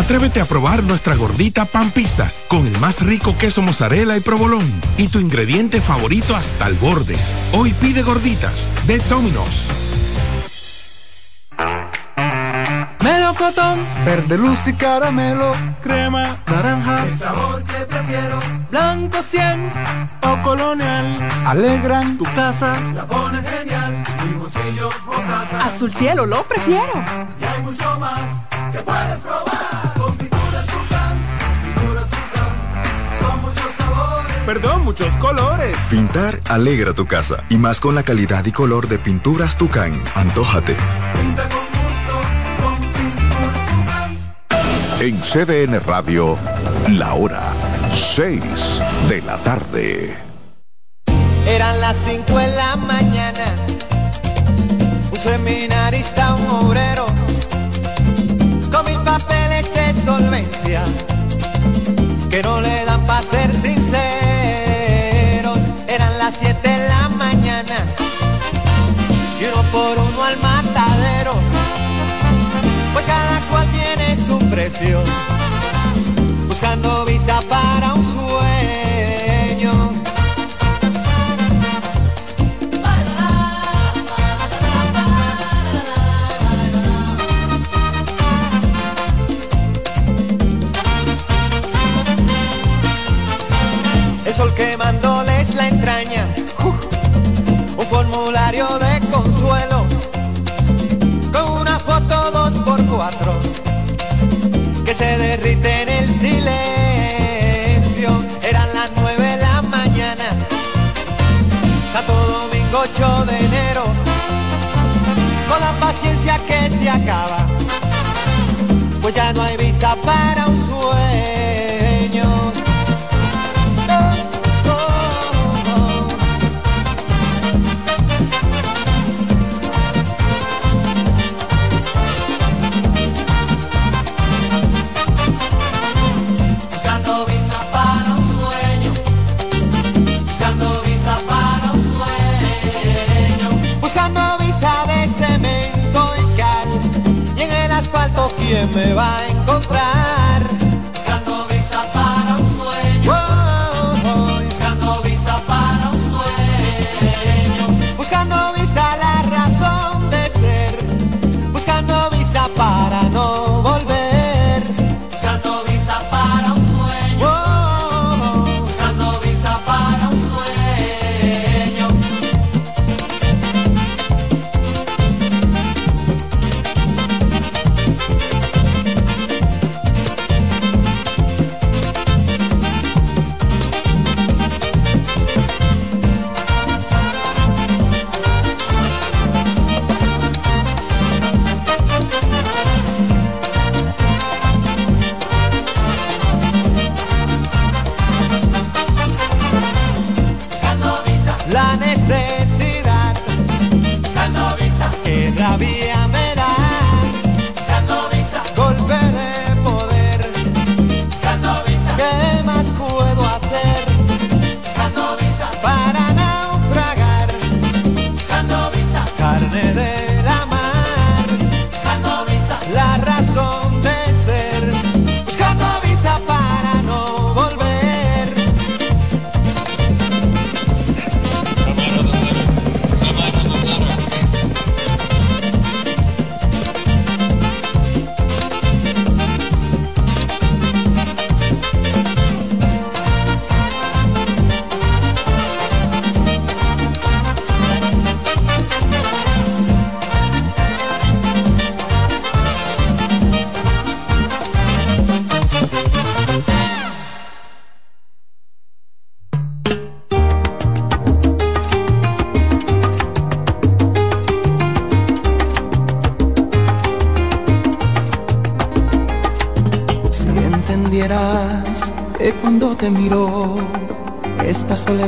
Atrévete a probar nuestra gordita pan pizza con el más rico queso mozzarella y provolón y tu ingrediente favorito hasta el borde. Hoy pide gorditas de Domino's. Melocotón, verde luz y caramelo, crema, naranja, el sabor que prefiero, blanco 100 o colonial, alegran tu casa, la pone genial, mi bolsillo mostaza, azul cielo lo prefiero, y hay mucho más que puedes probar, perdón, muchos colores. Pintar alegra tu casa, y más con la calidad y color de pinturas Tucán, antójate. Pinta con En CDN Radio, la hora 6 de la tarde. Eran las 5 de la mañana, un seminarista, un obrero, con mil papeles de solvencia, que no le dan para ser se derrite en el silencio. Eran las nueve de la mañana, Santo Domingo 8 de enero, con la paciencia que se acaba, pues ya no hay visa para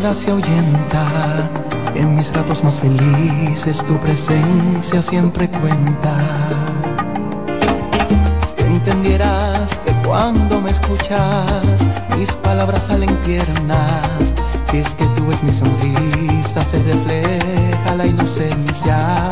se ahuyenta. En mis ratos más felices tu presencia siempre cuenta. Si entendieras que cuando me escuchas, mis palabras salen tiernas. Si es que tú ves mi sonrisa, se refleja la inocencia.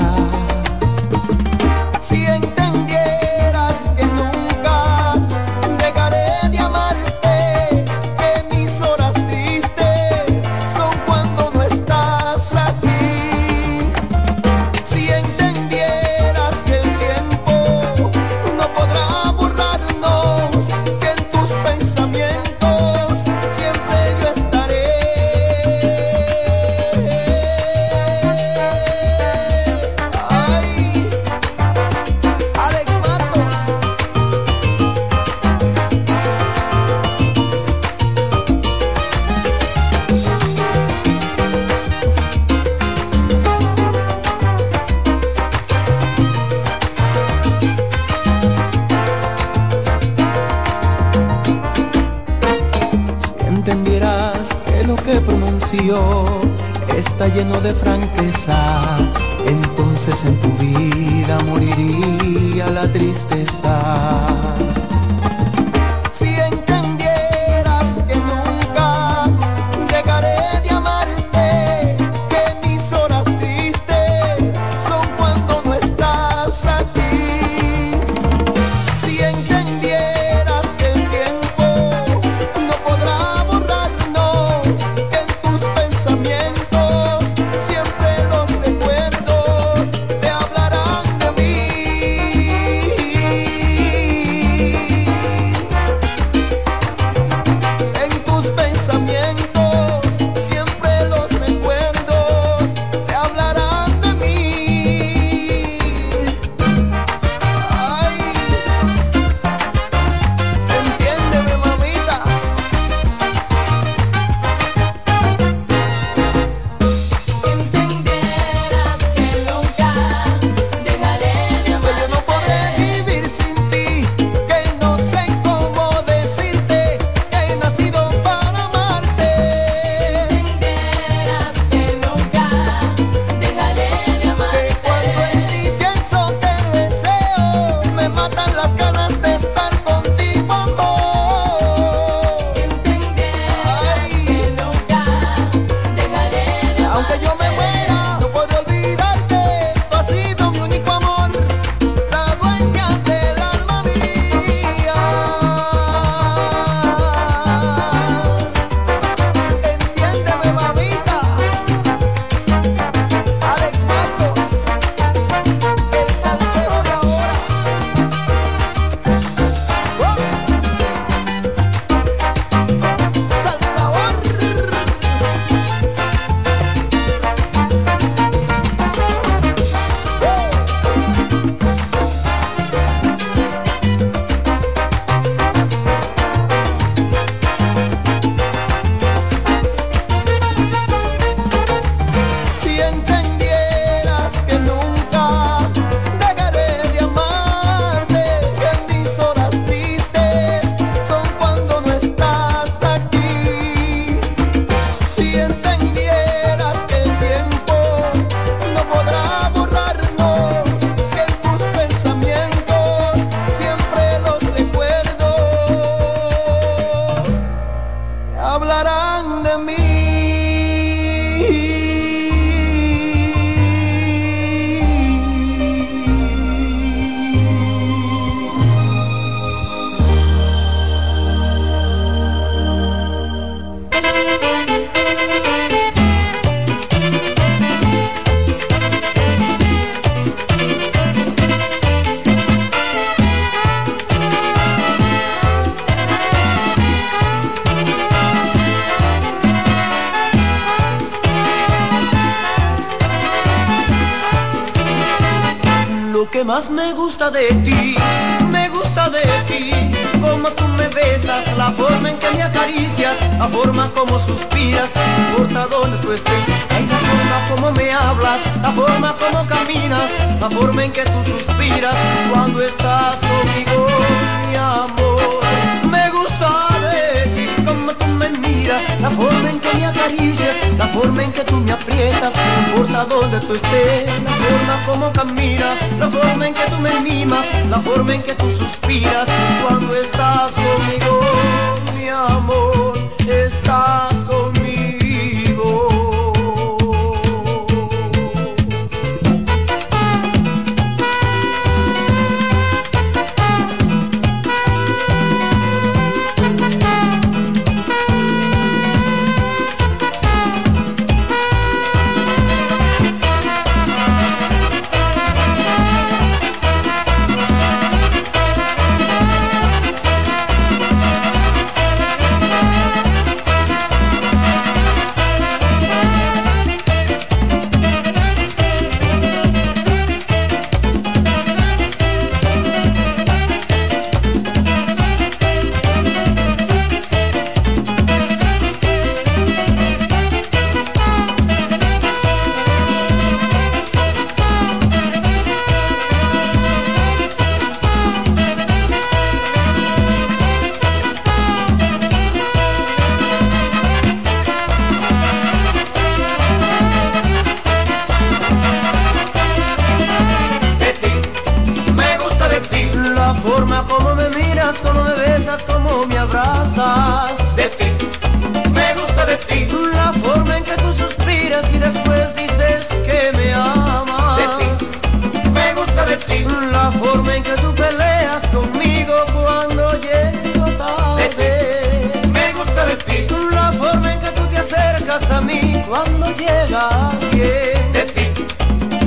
forma que tú peleas conmigo cuando llego tarde. Me gusta de ti. La forma en que tú te acercas a mí cuando llega alguien. De ti.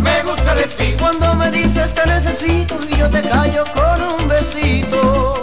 Me gusta de ti. Cuando me dices te necesito y yo te callo con un besito.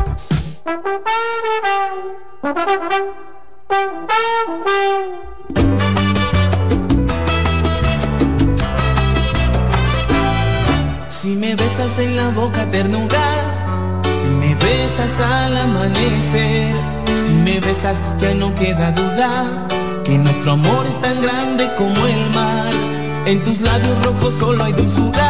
ya no queda duda que nuestro amor es tan grande como el mar. En tus labios rojos solo hay dulzura.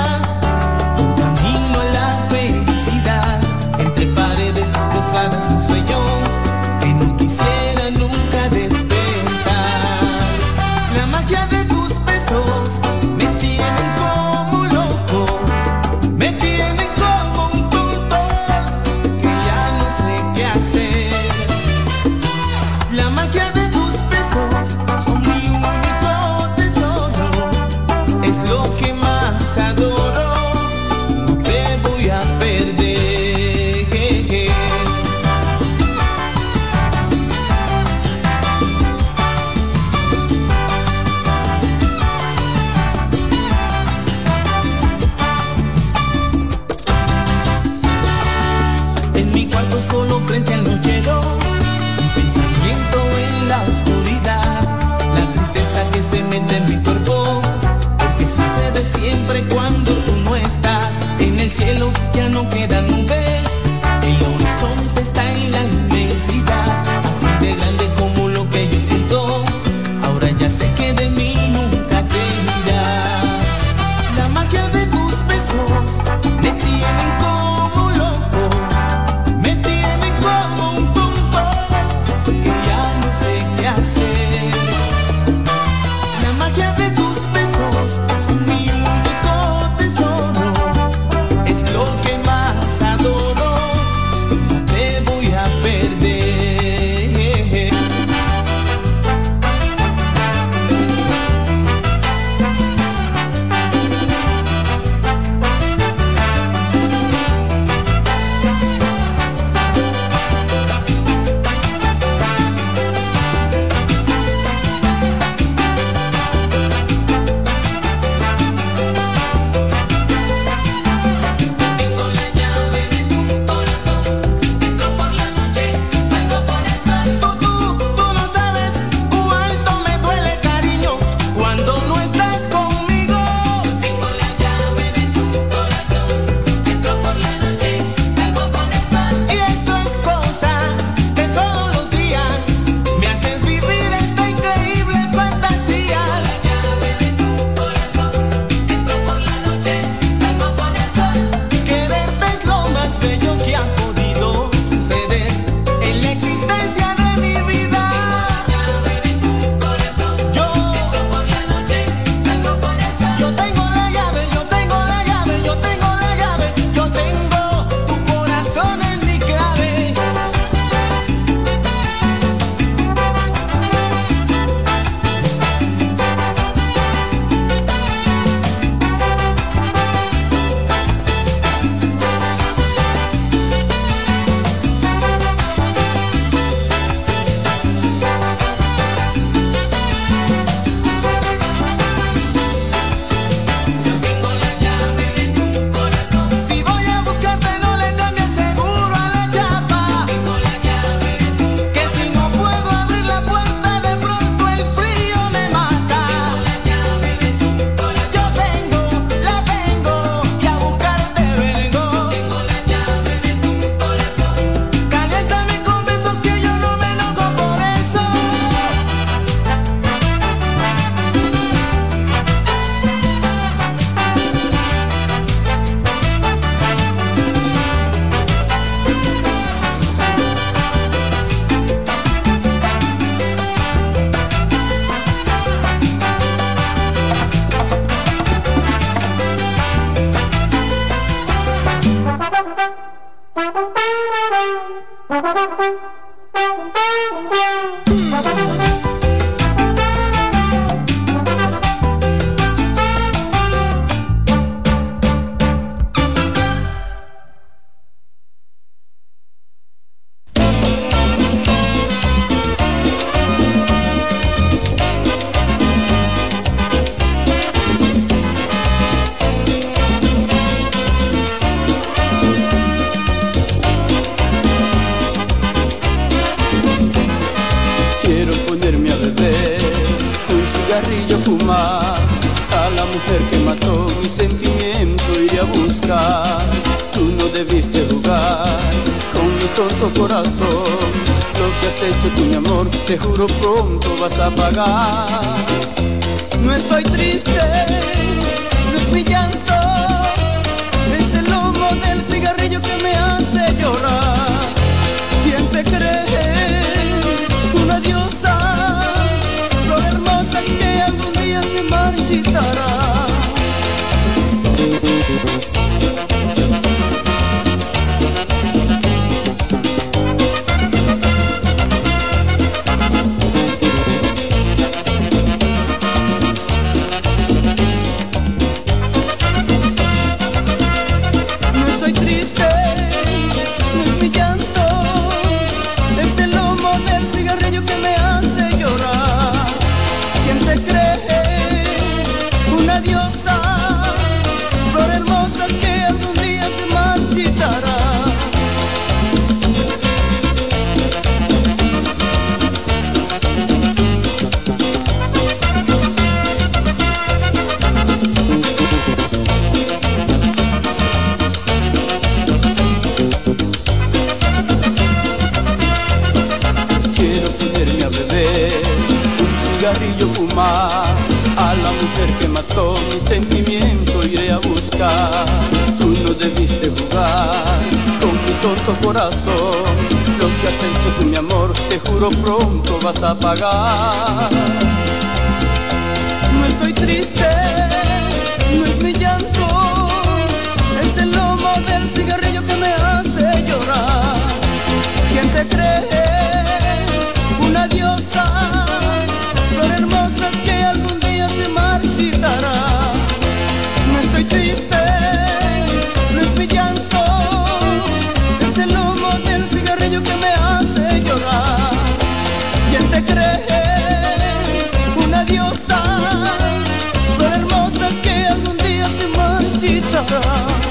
cigarrillo fumar. A la mujer que mató mi sentimiento iré a buscar. Tú no debiste jugar con mi tonto corazón. Lo que has hecho tú mi amor, te juro pronto vas a pagar. No estoy triste, no es mi llanto. Es el humo del cigarrillo que me hace llorar. ¿Quién te cree? Una diosa algún día se marchitará. No pronto vas a pagar. No estoy triste, no es mi llanto, es el humo del cigarrillo flor hermosa que algún día se marchitará.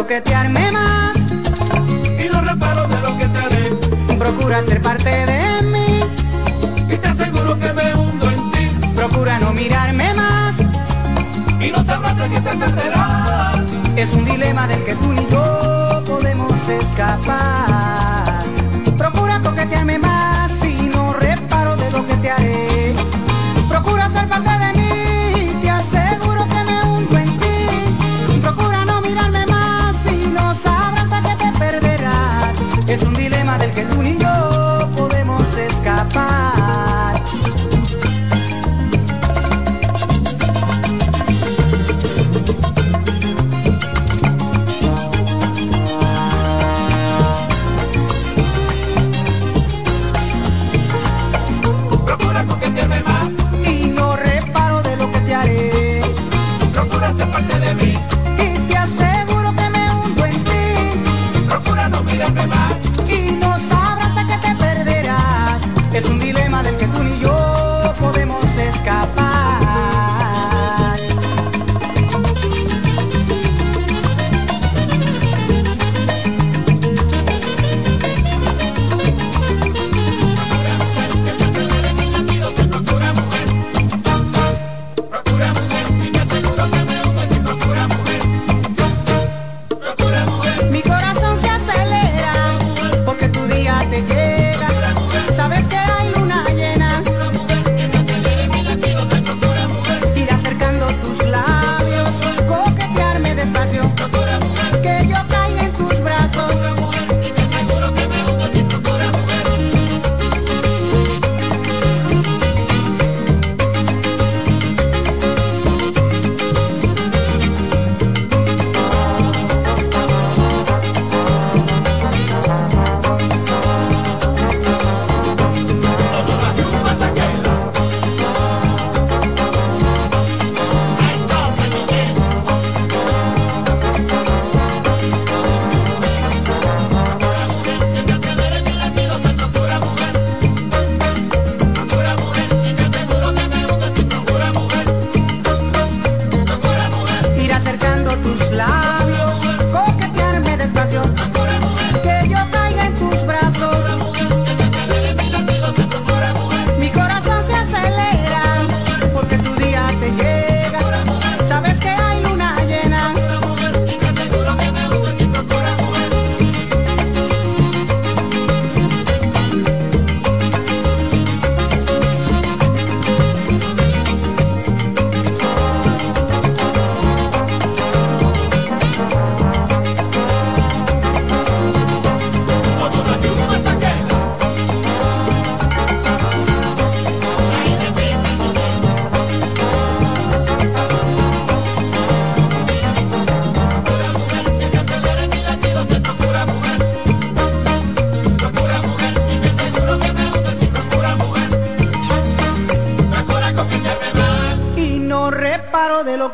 Procura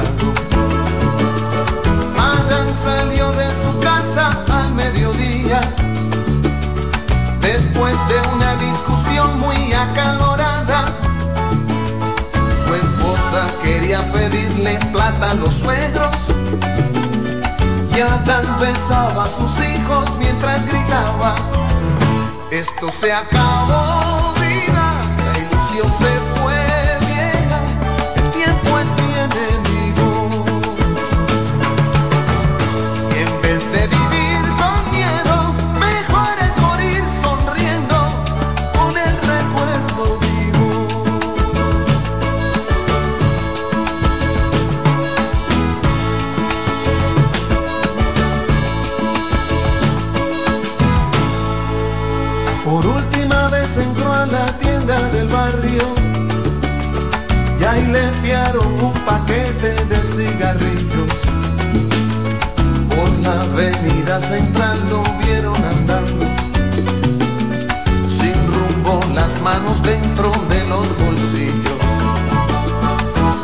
Durmiendo a su lado. Adán salió de su casa al mediodía, después de una discusión muy acalorada. Su esposa quería pedirle plata a los suegros y Adán besaba a sus hijos mientras gritaba Esto se acabó vida, la ilusión se la tienda del barrio y ahí le enviaron un paquete de cigarrillos. Por la avenida central lo vieron andando, sin rumbo, las manos dentro de los bolsillos.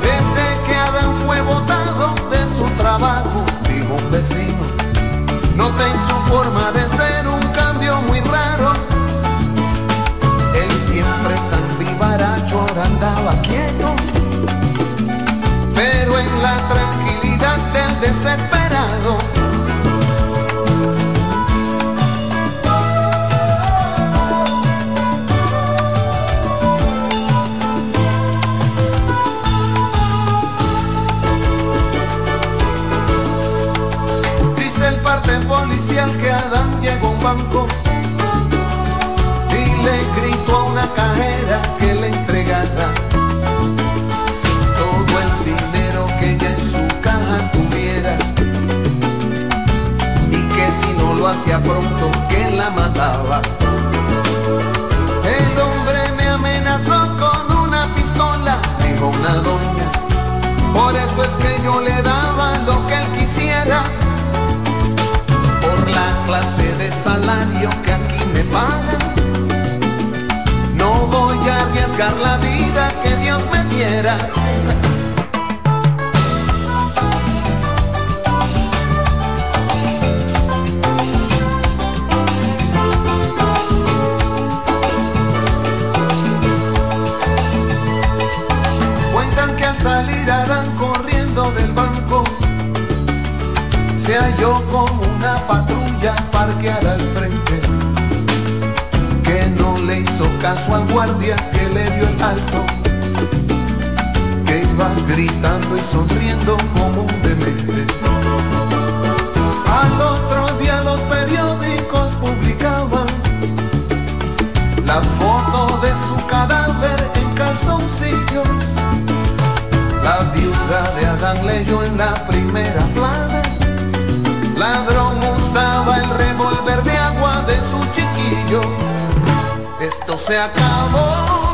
Desde que Adán fue botado de su trabajo, dijo un vecino, noté en su forma de andaba quieto, pero en la tranquilidad del desesperado. Dice el parte policial que Adán llegó a un banco y le gritó a una cajera todo el dinero que ella en su caja tuviera y que si no lo hacía pronto que la mataba. El hombre me amenazó con una pistola, dijo una doña, por eso es que yo le daba lo que él quisiera por la clase de salario que aquí me pagan. Voy a arriesgar la vida que Dios me diera. Guardia que le dio el alto que iba gritando y sonriendo como un demente. Al otro día los periódicos publicaban la foto de su cadáver en calzoncillos. La viuda de Adán leyó en la primera plana. Ladrón usaba el revólver de agua de su chiquillo. Se acabó,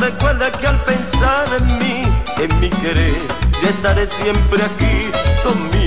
recuerda que al pensar en mí, en mi querer, yo estaré siempre aquí conmigo.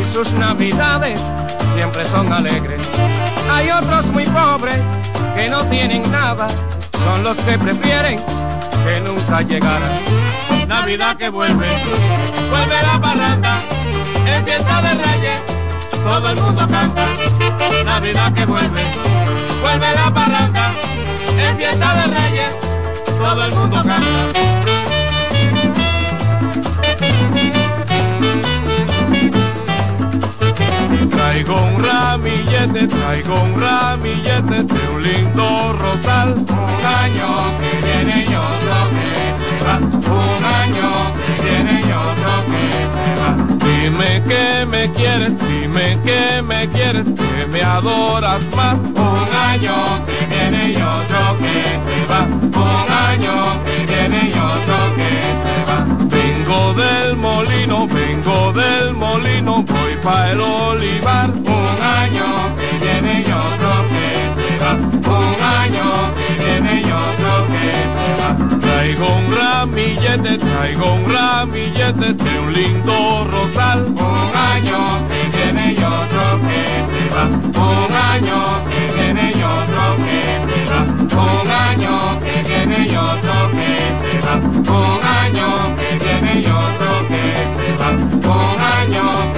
Y sus navidades siempre son alegres. Hay otros muy pobres que no tienen nada, son los que prefieren que nunca llegara. Navidad que vuelve, vuelve la parranda, en fiesta de reyes, todo el mundo canta. Navidad que vuelve, vuelve la parranda, en fiesta de reyes, todo el mundo canta. Traigo un ramillete, traigo un ramillete de un lindo rosal. Un año que viene y otro que. Un año Dime que me quieres, dime que me quieres, que me adoras más. Un año que viene y otro que se va. Un año que viene y otro que se va. Vengo del molino, vengo del molino, voy pa' el olivar. Un año que viene y otro que se va. Un año que viene y Traigo un ramillete, traigo un ramillete de un lindo rosal. Un año que viene y otro que se va. Un año que viene y otro que se va. Un año que viene y otro que se va. Un año que viene y otro que se va. Un año que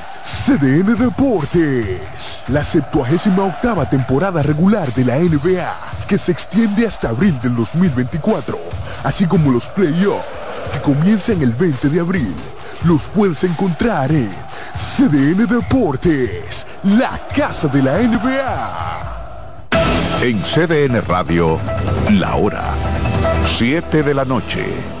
CDN Deportes. La 78 octava temporada regular de la NBA, que se extiende hasta abril del 2024, así como los playoffs, que comienzan el 20 de abril. Los puedes encontrar en CDN Deportes, la casa de la NBA. En CDN Radio, la hora 7 de la noche.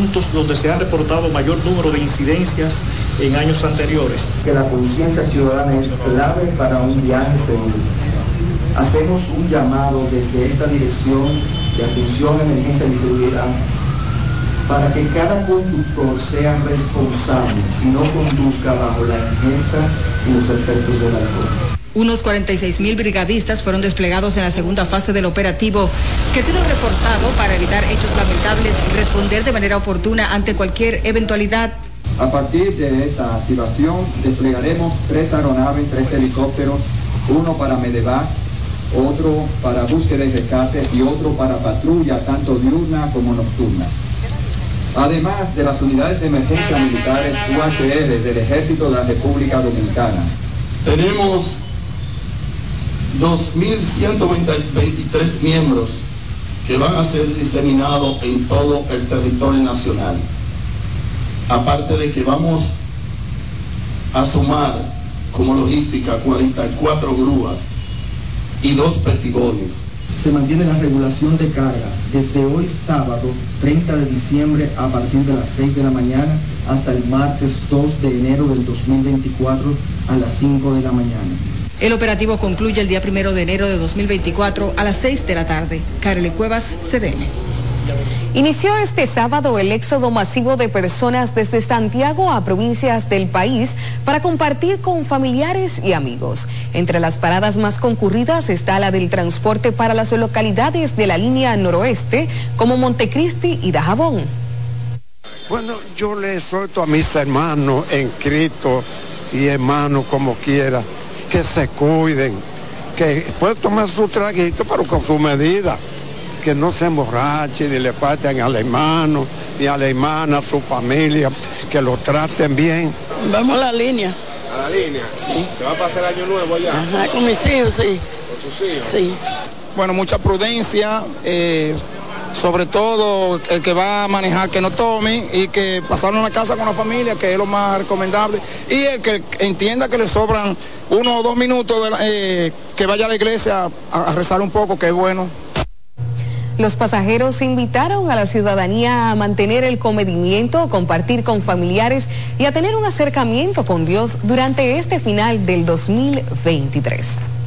Puntos donde se ha reportado mayor número de incidencias en años anteriores. Que la conciencia ciudadana es clave para un viaje seguro. Hacemos un llamado desde esta dirección de atención, emergencia y seguridad para que cada conductor sea responsable y no conduzca bajo la ingesta y los efectos del alcohol. Unos 46 mil brigadistas fueron desplegados en la segunda fase del operativo, que ha sido reforzado para evitar hechos lamentables y responder de manera oportuna ante cualquier eventualidad. A partir de esta activación desplegaremos tres aeronaves, tres helicópteros, uno para Medevac, otro para búsqueda y rescate y otro para patrulla tanto diurna como nocturna. Además de las unidades de emergencia militares UHR del Ejército de la República Dominicana. Tenemos 2.123 miembros que van a ser diseminados en todo el territorio nacional. Aparte de que vamos a sumar como logística 44 grúas y dos petigones. Se mantiene la regulación de carga desde hoy sábado 30 de diciembre a partir de las 6 de la mañana hasta el martes 2 de enero del 2024 a las 5 de la mañana. El operativo concluye el día 1 de enero de 2024 a las 6 de la tarde. Carly Cuevas, CDN. Inició este sábado el éxodo masivo de personas desde Santiago a provincias del país para compartir con familiares y amigos. Entre las paradas más concurridas está la del transporte para las localidades de la línea noroeste como Montecristi y Dajabón. Bueno, yo le exhorto a mis hermanos en Cristo y hermanos como quiera que se cuiden, que pueden tomar su traguito pero con su medida que no se emborrachen ni le falten al hermano, ni a la hermana, a su familia, que lo traten bien. Vamos a la línea. ¿A la línea? Sí. ¿Se va a pasar año nuevo allá? Ajá, con mis hijos, sí. ¿Con sus hijos? Sí. Bueno, mucha prudencia, eh, sobre todo el que va a manejar que no tome y que pasar una casa con la familia, que es lo más recomendable, y el que entienda que le sobran uno o dos minutos eh, que vaya a la iglesia a, rezar un poco, que es bueno. Los pasajeros invitaron a la ciudadanía a mantener el comedimiento, compartir con familiares y a tener un acercamiento con Dios durante este final del 2023.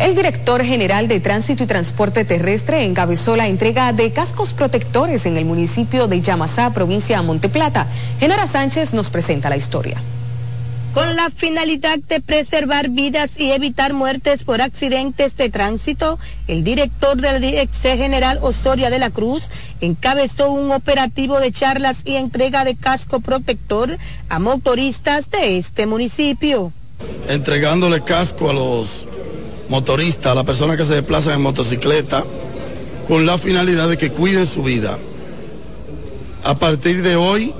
El director general de Tránsito y Transporte Terrestre encabezó la entrega de cascos protectores en el municipio de Yamasá, provincia de Monteplata. Genara Sánchez nos presenta la historia. Con la finalidad de preservar vidas y evitar muertes por accidentes de tránsito, el director de la Dirección General Osoria de la Cruz encabezó un operativo de charlas y entrega de casco protector a motoristas de este municipio. entregándole casco a los motoristas, a las personas que se desplazan en motocicleta, con la finalidad de que cuiden su vida. A partir de hoy,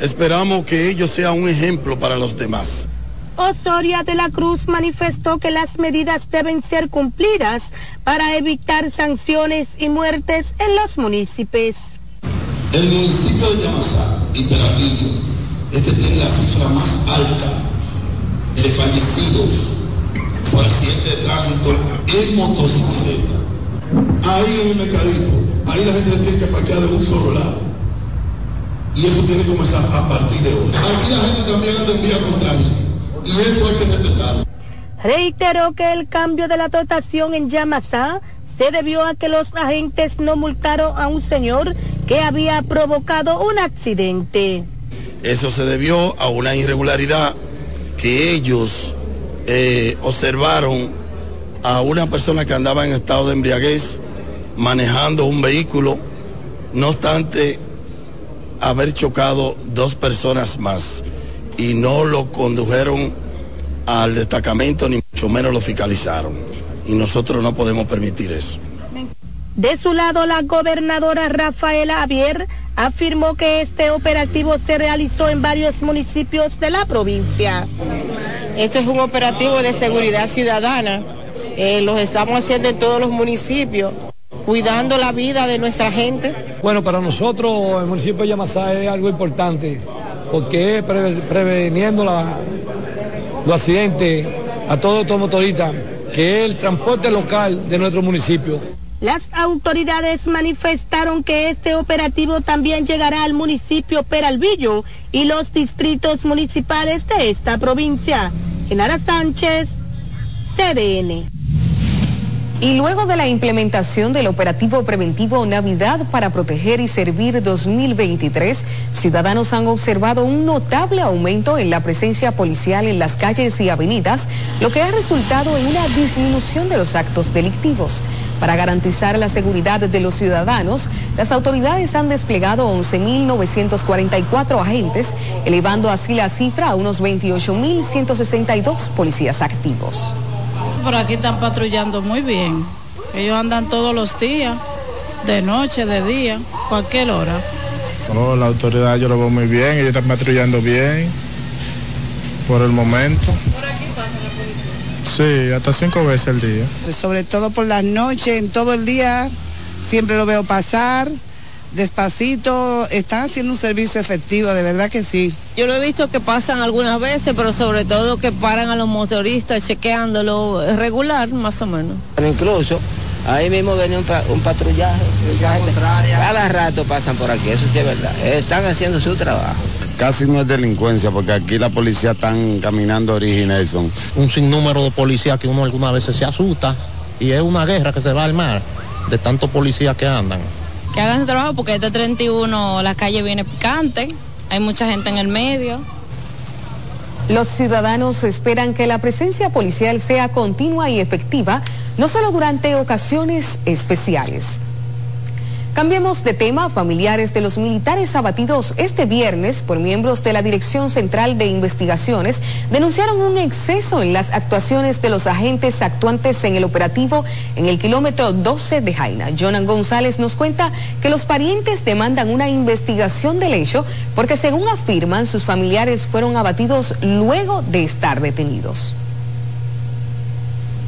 esperamos que ellos sean un ejemplo para los demás. Osoria de la Cruz manifestó que las medidas deben ser cumplidas para evitar sanciones y muertes en los municipios. El municipio de Yamasá y Peralillo es que tiene la cifra más alta de fallecidos por accidentes de tránsito en motocicleta. Ahí en el mercadito, ahí la gente se tiene que parquear de un solo lado. Y eso tiene que comenzar a partir de hoy. Aquí la gente también anda en vía contraria. Y eso hay que respetarlo. Reiteró que el cambio de la dotación en Yamasá se debió a que los agentes no multaron a un señor que había provocado un accidente. Eso se debió a una irregularidad que ellos eh, observaron a una persona que andaba en estado de embriaguez manejando un vehículo, no obstante haber chocado dos personas más y no lo condujeron al destacamento ni mucho menos lo fiscalizaron. Y nosotros no podemos permitir eso. De su lado, la gobernadora Rafaela Avier afirmó que este operativo se realizó en varios municipios de la provincia. Esto es un operativo de seguridad ciudadana. Eh, los estamos haciendo en todos los municipios, cuidando la vida de nuestra gente. Bueno, para nosotros el municipio de Yamasá es algo importante porque es preve- preveniendo los accidentes a todos estos motoristas, que es el transporte local de nuestro municipio. Las autoridades manifestaron que este operativo también llegará al municipio Peralvillo y los distritos municipales de esta provincia. Genara Sánchez, CDN. Y luego de la implementación del operativo preventivo Navidad para proteger y servir 2023, ciudadanos han observado un notable aumento en la presencia policial en las calles y avenidas, lo que ha resultado en una disminución de los actos delictivos. Para garantizar la seguridad de los ciudadanos, las autoridades han desplegado 11.944 agentes, elevando así la cifra a unos 28.162 policías activos. Por aquí están patrullando muy bien. Ellos andan todos los días, de noche, de día, cualquier hora. No, la autoridad yo lo veo muy bien, ellos están patrullando bien por el momento. ¿Por aquí pasa la policía? Sí, hasta cinco veces al día. Sobre todo por las noches, en todo el día, siempre lo veo pasar, despacito, están haciendo un servicio efectivo, de verdad que sí. Yo lo he visto que pasan algunas veces, pero sobre todo que paran a los motoristas chequeándolo regular, más o menos. Incluso ahí mismo venía un, pa- un patrullaje. Cada rato pasan por aquí, eso sí es verdad. Están haciendo su trabajo. Casi no es delincuencia porque aquí la policía están caminando son. un sinnúmero de policías que uno algunas veces se asusta y es una guerra que se va a armar de tantos policías que andan. Que hagan su trabajo porque este 31 la calle viene picante, hay mucha gente en el medio. Los ciudadanos esperan que la presencia policial sea continua y efectiva, no solo durante ocasiones especiales. Cambiemos de tema. Familiares de los militares abatidos este viernes por miembros de la Dirección Central de Investigaciones denunciaron un exceso en las actuaciones de los agentes actuantes en el operativo en el kilómetro 12 de Jaina. Jonan González nos cuenta que los parientes demandan una investigación del hecho porque según afirman sus familiares fueron abatidos luego de estar detenidos.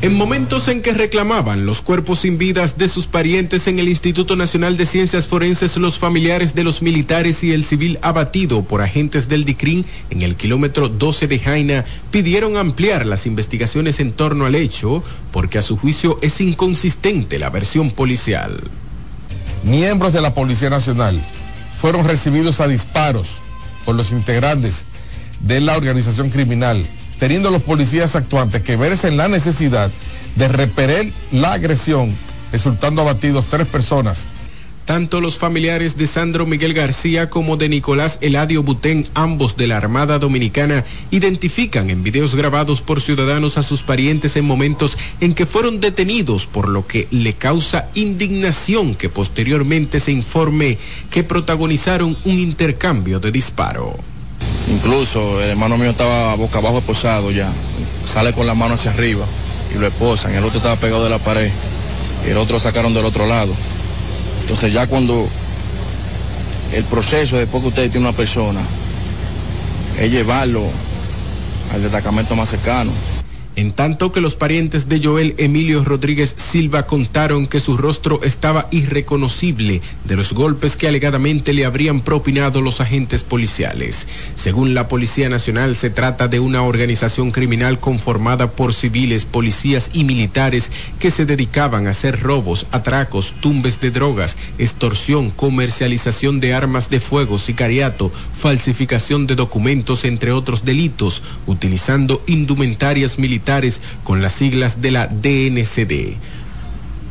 En momentos en que reclamaban los cuerpos sin vidas de sus parientes en el Instituto Nacional de Ciencias Forenses, los familiares de los militares y el civil abatido por agentes del DICRIN en el kilómetro 12 de Jaina pidieron ampliar las investigaciones en torno al hecho porque a su juicio es inconsistente la versión policial. miembros de la Policía Nacional fueron recibidos a disparos por los integrantes de la organización criminal, teniendo los policías actuantes que verse en la necesidad de repeler la agresión, resultando abatidos tres personas Tanto los familiares de Sandro Miguel García como de Nicolás Eladio Butén, ambos de la Armada Dominicana, identifican en videos grabados por ciudadanos a sus parientes en momentos en que fueron detenidos, por lo que le causa indignación que posteriormente se informe que protagonizaron un intercambio de disparo. Incluso el hermano mío estaba boca abajo esposado ya. Sale con la mano hacia arriba y lo esposan. El otro estaba pegado de la pared y el otro lo sacaron del otro lado. Entonces ya cuando el proceso, después que usted tiene una persona, es llevarlo al destacamento más cercano. En tanto que los parientes de Joel Emilio Rodríguez Silva contaron que su rostro estaba irreconocible de los golpes que alegadamente le habrían propinado los agentes policiales. Según la Policía Nacional, se trata de una organización criminal conformada por civiles, policías y militares que se dedicaban a hacer robos, atracos, tumbes de drogas, extorsión, comercialización de armas de fuego, sicariato, falsificación de documentos, entre otros delitos, utilizando indumentarias militares con las siglas de la DNCD.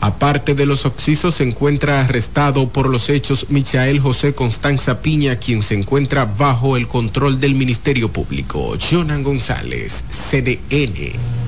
Aparte de los occisos, se encuentra arrestado por los hechos Michael José Constanza Piña, quien se encuentra bajo el control del Ministerio Público. Jonan González, CDN.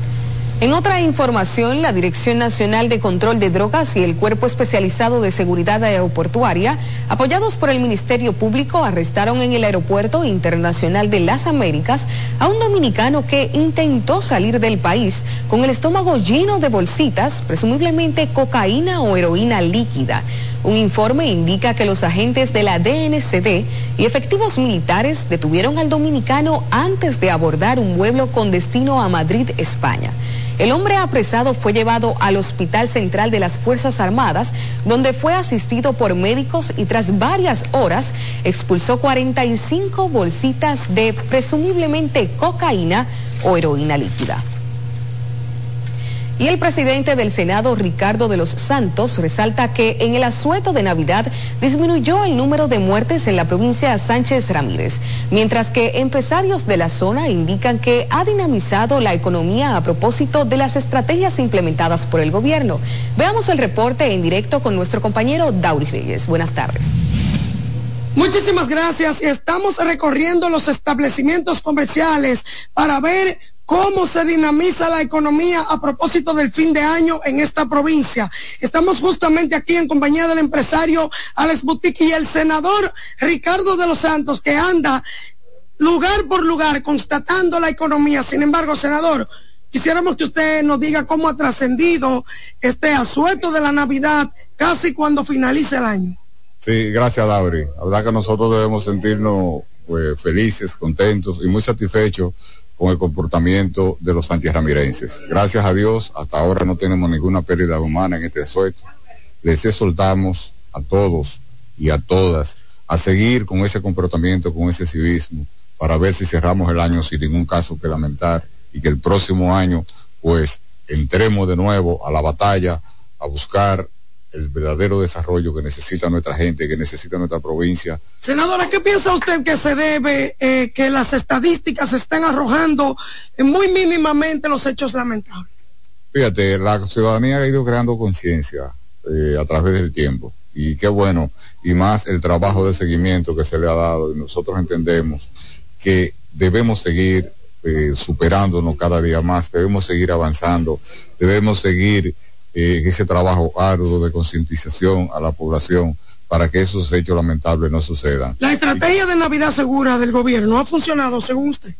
En otra información, la Dirección Nacional de Control de Drogas y el Cuerpo Especializado de Seguridad Aeroportuaria, apoyados por el Ministerio Público, arrestaron en el Aeropuerto Internacional de las Américas a un dominicano que intentó salir del país con el estómago lleno de bolsitas, presumiblemente cocaína o heroína líquida. Un informe indica que los agentes de la DNCD y efectivos militares detuvieron al dominicano antes de abordar un vuelo con destino a Madrid, España. El hombre apresado fue llevado al Hospital Central de las Fuerzas Armadas, donde fue asistido por médicos y tras varias horas expulsó 45 bolsitas de presumiblemente cocaína o heroína líquida. Y el presidente del Senado, Ricardo de los Santos, resalta que en el asueto de Navidad disminuyó el número de muertes en la provincia Sánchez Ramírez, mientras que empresarios de la zona indican que ha dinamizado la economía a propósito de las estrategias implementadas por el gobierno. Veamos el reporte en directo con nuestro compañero Dauri Reyes. Buenas tardes. Muchísimas gracias. Estamos recorriendo los establecimientos comerciales para ver cómo se dinamiza la economía a propósito del fin de año en esta provincia. Estamos justamente aquí en compañía del empresario Alex Boutique y el senador Ricardo de los Santos, que anda lugar por lugar constatando la economía. Sin embargo, senador, quisiéramos que usted nos diga cómo ha trascendido este asueto de la Navidad casi cuando finalice el año. Sí, gracias, Lauri. La verdad que nosotros debemos sentirnos pues, felices, contentos y muy satisfechos con el comportamiento de los antierramirenses. Gracias a Dios, hasta ahora no tenemos ninguna pérdida humana en este sueto. Les exhortamos a todos y a todas a seguir con ese comportamiento, con ese civismo, para ver si cerramos el año sin ningún caso que lamentar y que el próximo año, pues, entremos de nuevo a la batalla, a buscar el verdadero desarrollo que necesita nuestra gente, que necesita nuestra provincia. Senadora, ¿qué piensa usted que se debe eh, que las estadísticas estén arrojando muy mínimamente los hechos lamentables? Fíjate, la ciudadanía ha ido creando conciencia eh, a través del tiempo y qué bueno, y más el trabajo de seguimiento que se le ha dado y nosotros entendemos que debemos seguir eh, superándonos cada día más, debemos seguir avanzando, debemos seguir eh, ese trabajo arduo de concientización a la población para que esos hechos lamentables no sucedan. ¿La estrategia de Navidad Segura del gobierno ha funcionado según usted?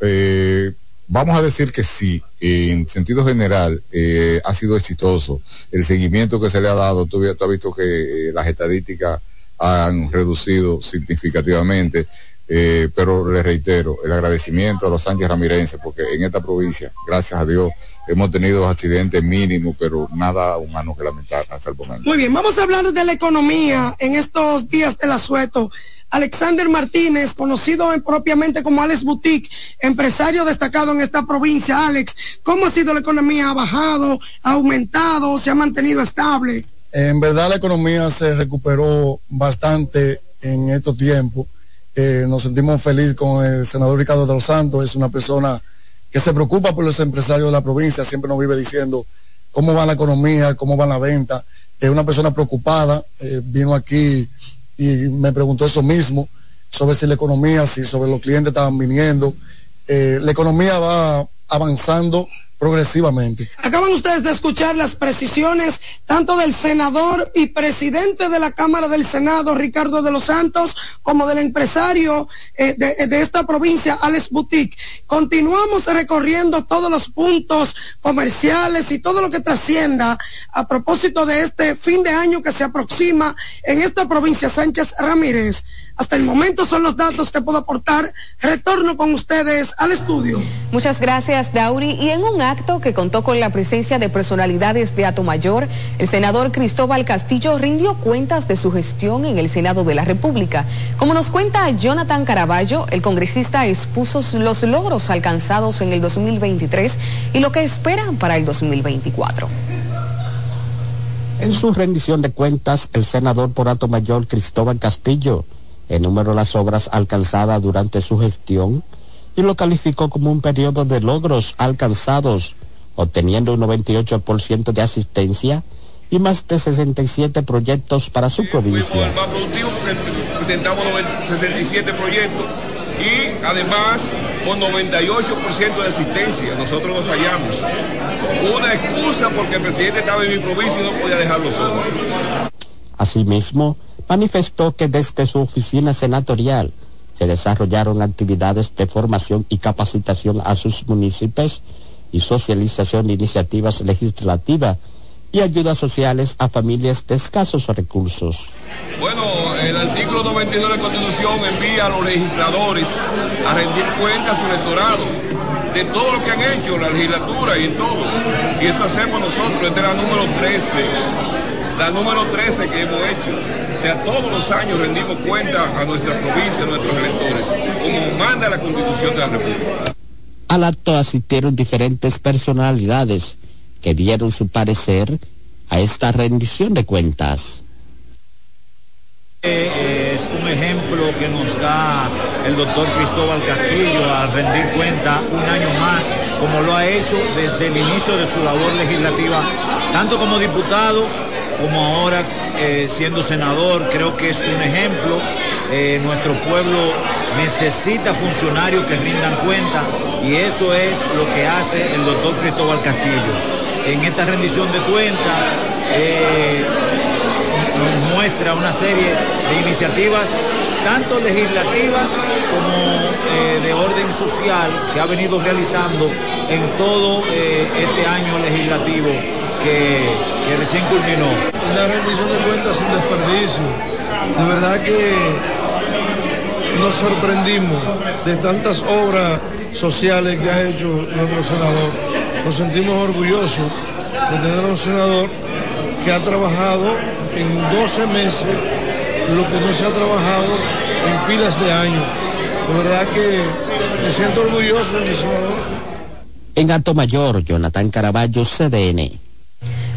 Eh, vamos a decir que sí, en sentido general eh, ha sido exitoso. El seguimiento que se le ha dado, tú, tú has visto que las estadísticas han reducido significativamente. Eh, pero le reitero el agradecimiento a los Sánchez Ramirenses porque en esta provincia, gracias a Dios, hemos tenido accidentes mínimos, pero nada humano que lamentar hasta el momento. Muy bien, vamos a hablar de la economía en estos días del asueto. Alexander Martínez, conocido propiamente como Alex Boutique, empresario destacado en esta provincia. Alex, ¿cómo ha sido la economía? ¿Ha bajado? ¿Ha aumentado? ¿Se ha mantenido estable? En verdad la economía se recuperó bastante en estos tiempos eh, nos sentimos felices con el senador Ricardo de los Santos, es una persona que se preocupa por los empresarios de la provincia, siempre nos vive diciendo cómo va la economía, cómo va la venta, es una persona preocupada, eh, vino aquí y me preguntó eso mismo, sobre si la economía, si sobre los clientes estaban viniendo, eh, la economía va avanzando progresivamente. Acaban ustedes de escuchar las precisiones tanto del senador y presidente de la Cámara del Senado, Ricardo de los Santos, como del empresario eh, de, de, esta provincia, Alex Boutique. Continuamos recorriendo todos los puntos comerciales y todo lo que trascienda a propósito de este fin de año que se aproxima en esta provincia, Sánchez Ramírez. Hasta el momento son los datos que puedo aportar. Retorno con ustedes al estudio. Muchas gracias, Dauri. Y en un acto que contó con la presencia de personalidades de Atomayor, el senador Cristóbal Castillo rindió cuentas de su gestión en el Senado de la República. Como nos cuenta Jonathan Caraballo, el congresista expuso los logros alcanzados en el 2023 y lo que esperan para el 2024. En su rendición de cuentas, el senador por Atomayor Cristóbal Castillo enumeró las obras alcanzadas durante su gestión y lo calificó como un periodo de logros alcanzados, obteniendo un 98% de asistencia y más de 67 proyectos para su provincia. El más productivo presentamos 67 proyectos y además con 98% de asistencia. Nosotros nos fallamos. Una excusa porque el presidente estaba en mi provincia y no podía dejarlo solo. Asimismo, manifestó que desde su oficina senatorial se desarrollaron actividades de formación y capacitación a sus municipios y socialización de iniciativas legislativas y ayudas sociales a familias de escasos recursos. Bueno, el artículo 92 de la Constitución envía a los legisladores a rendir cuentas a su electorado de todo lo que han hecho en la legislatura y en todo. Y eso hacemos nosotros, esta es la número 13, la número 13 que hemos hecho. O sea, todos los años rendimos cuenta a nuestra provincia, a nuestros electores, como manda la Constitución de la República. Al acto asistieron diferentes personalidades que dieron su parecer a esta rendición de cuentas. Es un ejemplo que nos da el doctor Cristóbal Castillo al rendir cuenta un año más, como lo ha hecho desde el inicio de su labor legislativa, tanto como diputado como ahora eh, siendo senador. Creo que es un ejemplo. Eh, nuestro pueblo necesita funcionarios que rindan cuenta y eso es lo que hace el doctor Cristóbal Castillo. En esta rendición de cuentas eh, nos muestra una serie de iniciativas tanto legislativas como eh, de orden social que ha venido realizando en todo eh, este año legislativo que, que recién culminó. Una rendición de cuentas sin desperdicio. De verdad que nos sorprendimos de tantas obras sociales que ha hecho nuestro senador. Nos sentimos orgullosos de tener un senador que ha trabajado en 12 meses lo que no se ha trabajado en pilas de años. De verdad que me siento orgulloso de mi senador. En Alto Mayor, Jonathan Caraballo, CDN.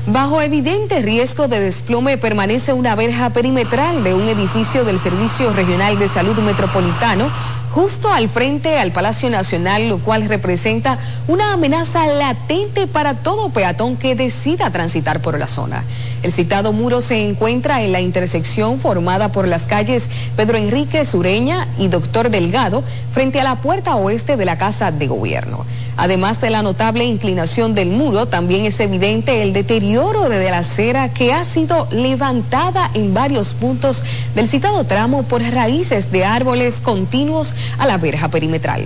Bajo evidente riesgo de desplome permanece una verja perimetral de un edificio del Servicio Regional de Salud Metropolitano justo al frente al Palacio Nacional, lo cual representa una amenaza latente para todo peatón que decida transitar por la zona. El citado muro se encuentra en la intersección formada por las calles Pedro Enrique Sureña y Doctor Delgado, frente a la puerta oeste de la Casa de Gobierno. Además de la notable inclinación del muro, también es evidente el deterioro de la acera que ha sido levantada en varios puntos del citado tramo por raíces de árboles continuos a la verja perimetral.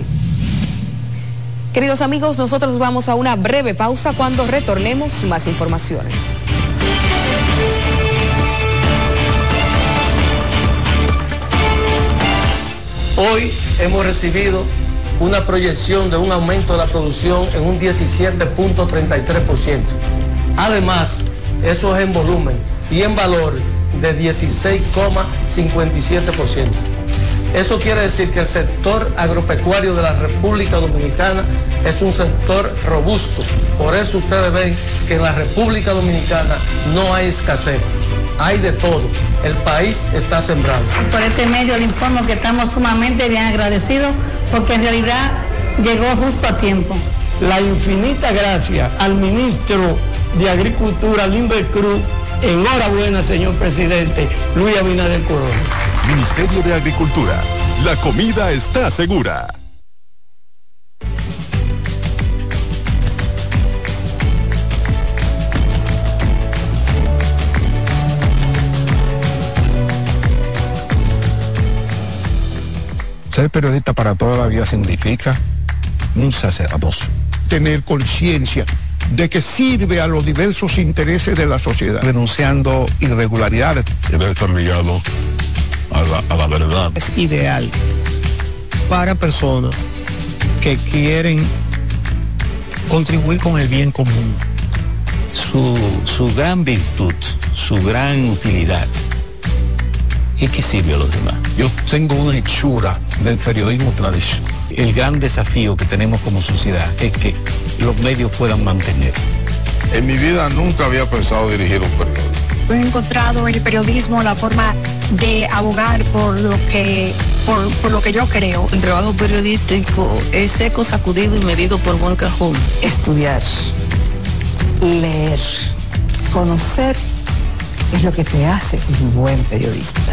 Queridos amigos, nosotros vamos a una breve pausa cuando retornemos más informaciones. Hoy hemos recibido una proyección de un aumento de la producción en un 17.33%. Además, eso es en volumen y en valor de 16,57%. Eso quiere decir que el sector agropecuario de la República Dominicana es un sector robusto. Por eso ustedes ven que en la República Dominicana no hay escasez, hay de todo. El país está sembrado. Por este medio le informo que estamos sumamente bien agradecidos porque en realidad llegó justo a tiempo. La infinita gracia al ministro de Agricultura, Limber Cruz. Enhorabuena, señor presidente Luis Abinader Corona. Ministerio de Agricultura. La comida está segura. Ser periodista para toda la vida significa un sacerdocio. Tener conciencia de que sirve a los diversos intereses de la sociedad, denunciando irregularidades. Debe estar ligado a la, a la verdad. Es ideal para personas que quieren contribuir con el bien común. Su, su gran virtud, su gran utilidad es que sirve a los demás. Yo tengo una hechura del periodismo tradicional. El gran desafío que tenemos como sociedad es que los medios puedan mantenerse. En mi vida nunca había pensado dirigir un periódico. He encontrado en el periodismo la forma de abogar por lo que por, por lo que yo creo. El trabajo periodístico es seco, sacudido y medido por buen cajón. Estudiar, leer, conocer es lo que te hace un buen periodista.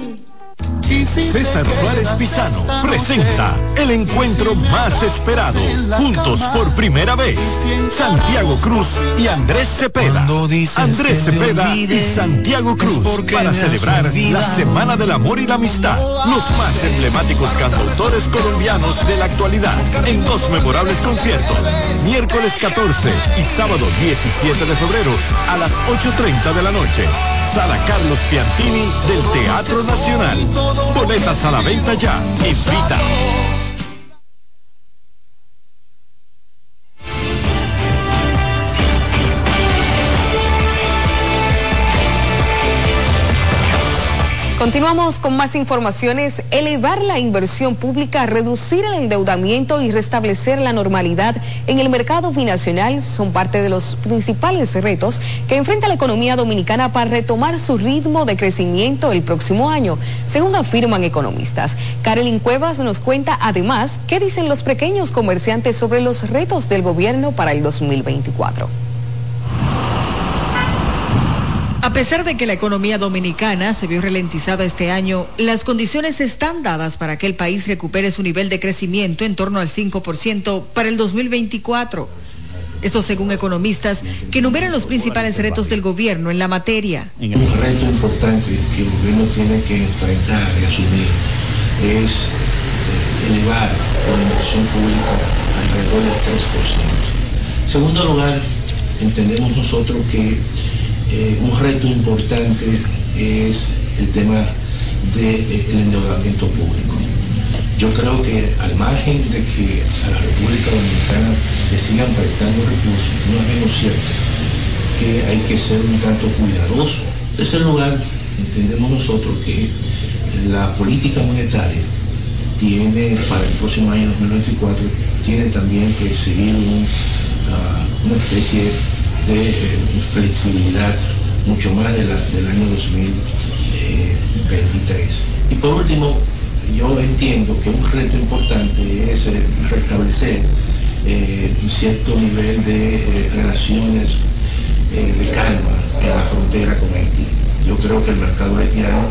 César Suárez Pisano presenta el encuentro más esperado, juntos por primera vez, Santiago Cruz y Andrés Cepeda. Andrés Cepeda y Santiago Cruz para celebrar la Semana del Amor y la Amistad. Los más emblemáticos cantautores colombianos de la actualidad en dos memorables conciertos, miércoles 14 y sábado 17 de febrero a las 8.30 de la noche. Sala Carlos Piantini del Teatro Nacional. Boletas a la venta ya. Invita. Continuamos con más informaciones. Elevar la inversión pública, reducir el endeudamiento y restablecer la normalidad en el mercado binacional son parte de los principales retos que enfrenta la economía dominicana para retomar su ritmo de crecimiento el próximo año, según afirman economistas. Carolyn Cuevas nos cuenta además qué dicen los pequeños comerciantes sobre los retos del gobierno para el 2024. A pesar de que la economía dominicana se vio ralentizada este año, las condiciones están dadas para que el país recupere su nivel de crecimiento en torno al 5% para el 2024. Esto según economistas que enumeran los principales retos del gobierno en la materia. Un reto importante que el gobierno tiene que enfrentar y asumir es eh, elevar la inversión pública alrededor del 3%. En segundo lugar, entendemos nosotros que eh, un reto importante es el tema del de, eh, endeudamiento público. Yo creo que al margen de que a la República Dominicana le sigan prestando recursos, no es menos cierto que hay que ser un tanto cuidadoso. En tercer lugar, entendemos nosotros que la política monetaria tiene para el próximo año 2024, tiene también que seguir un, uh, una especie de eh, flexibilidad mucho más de del año 2023. Y por último, yo entiendo que un reto importante es eh, restablecer eh, un cierto nivel de relaciones de calma en la frontera con Haití. Yo creo que el mercado haitiano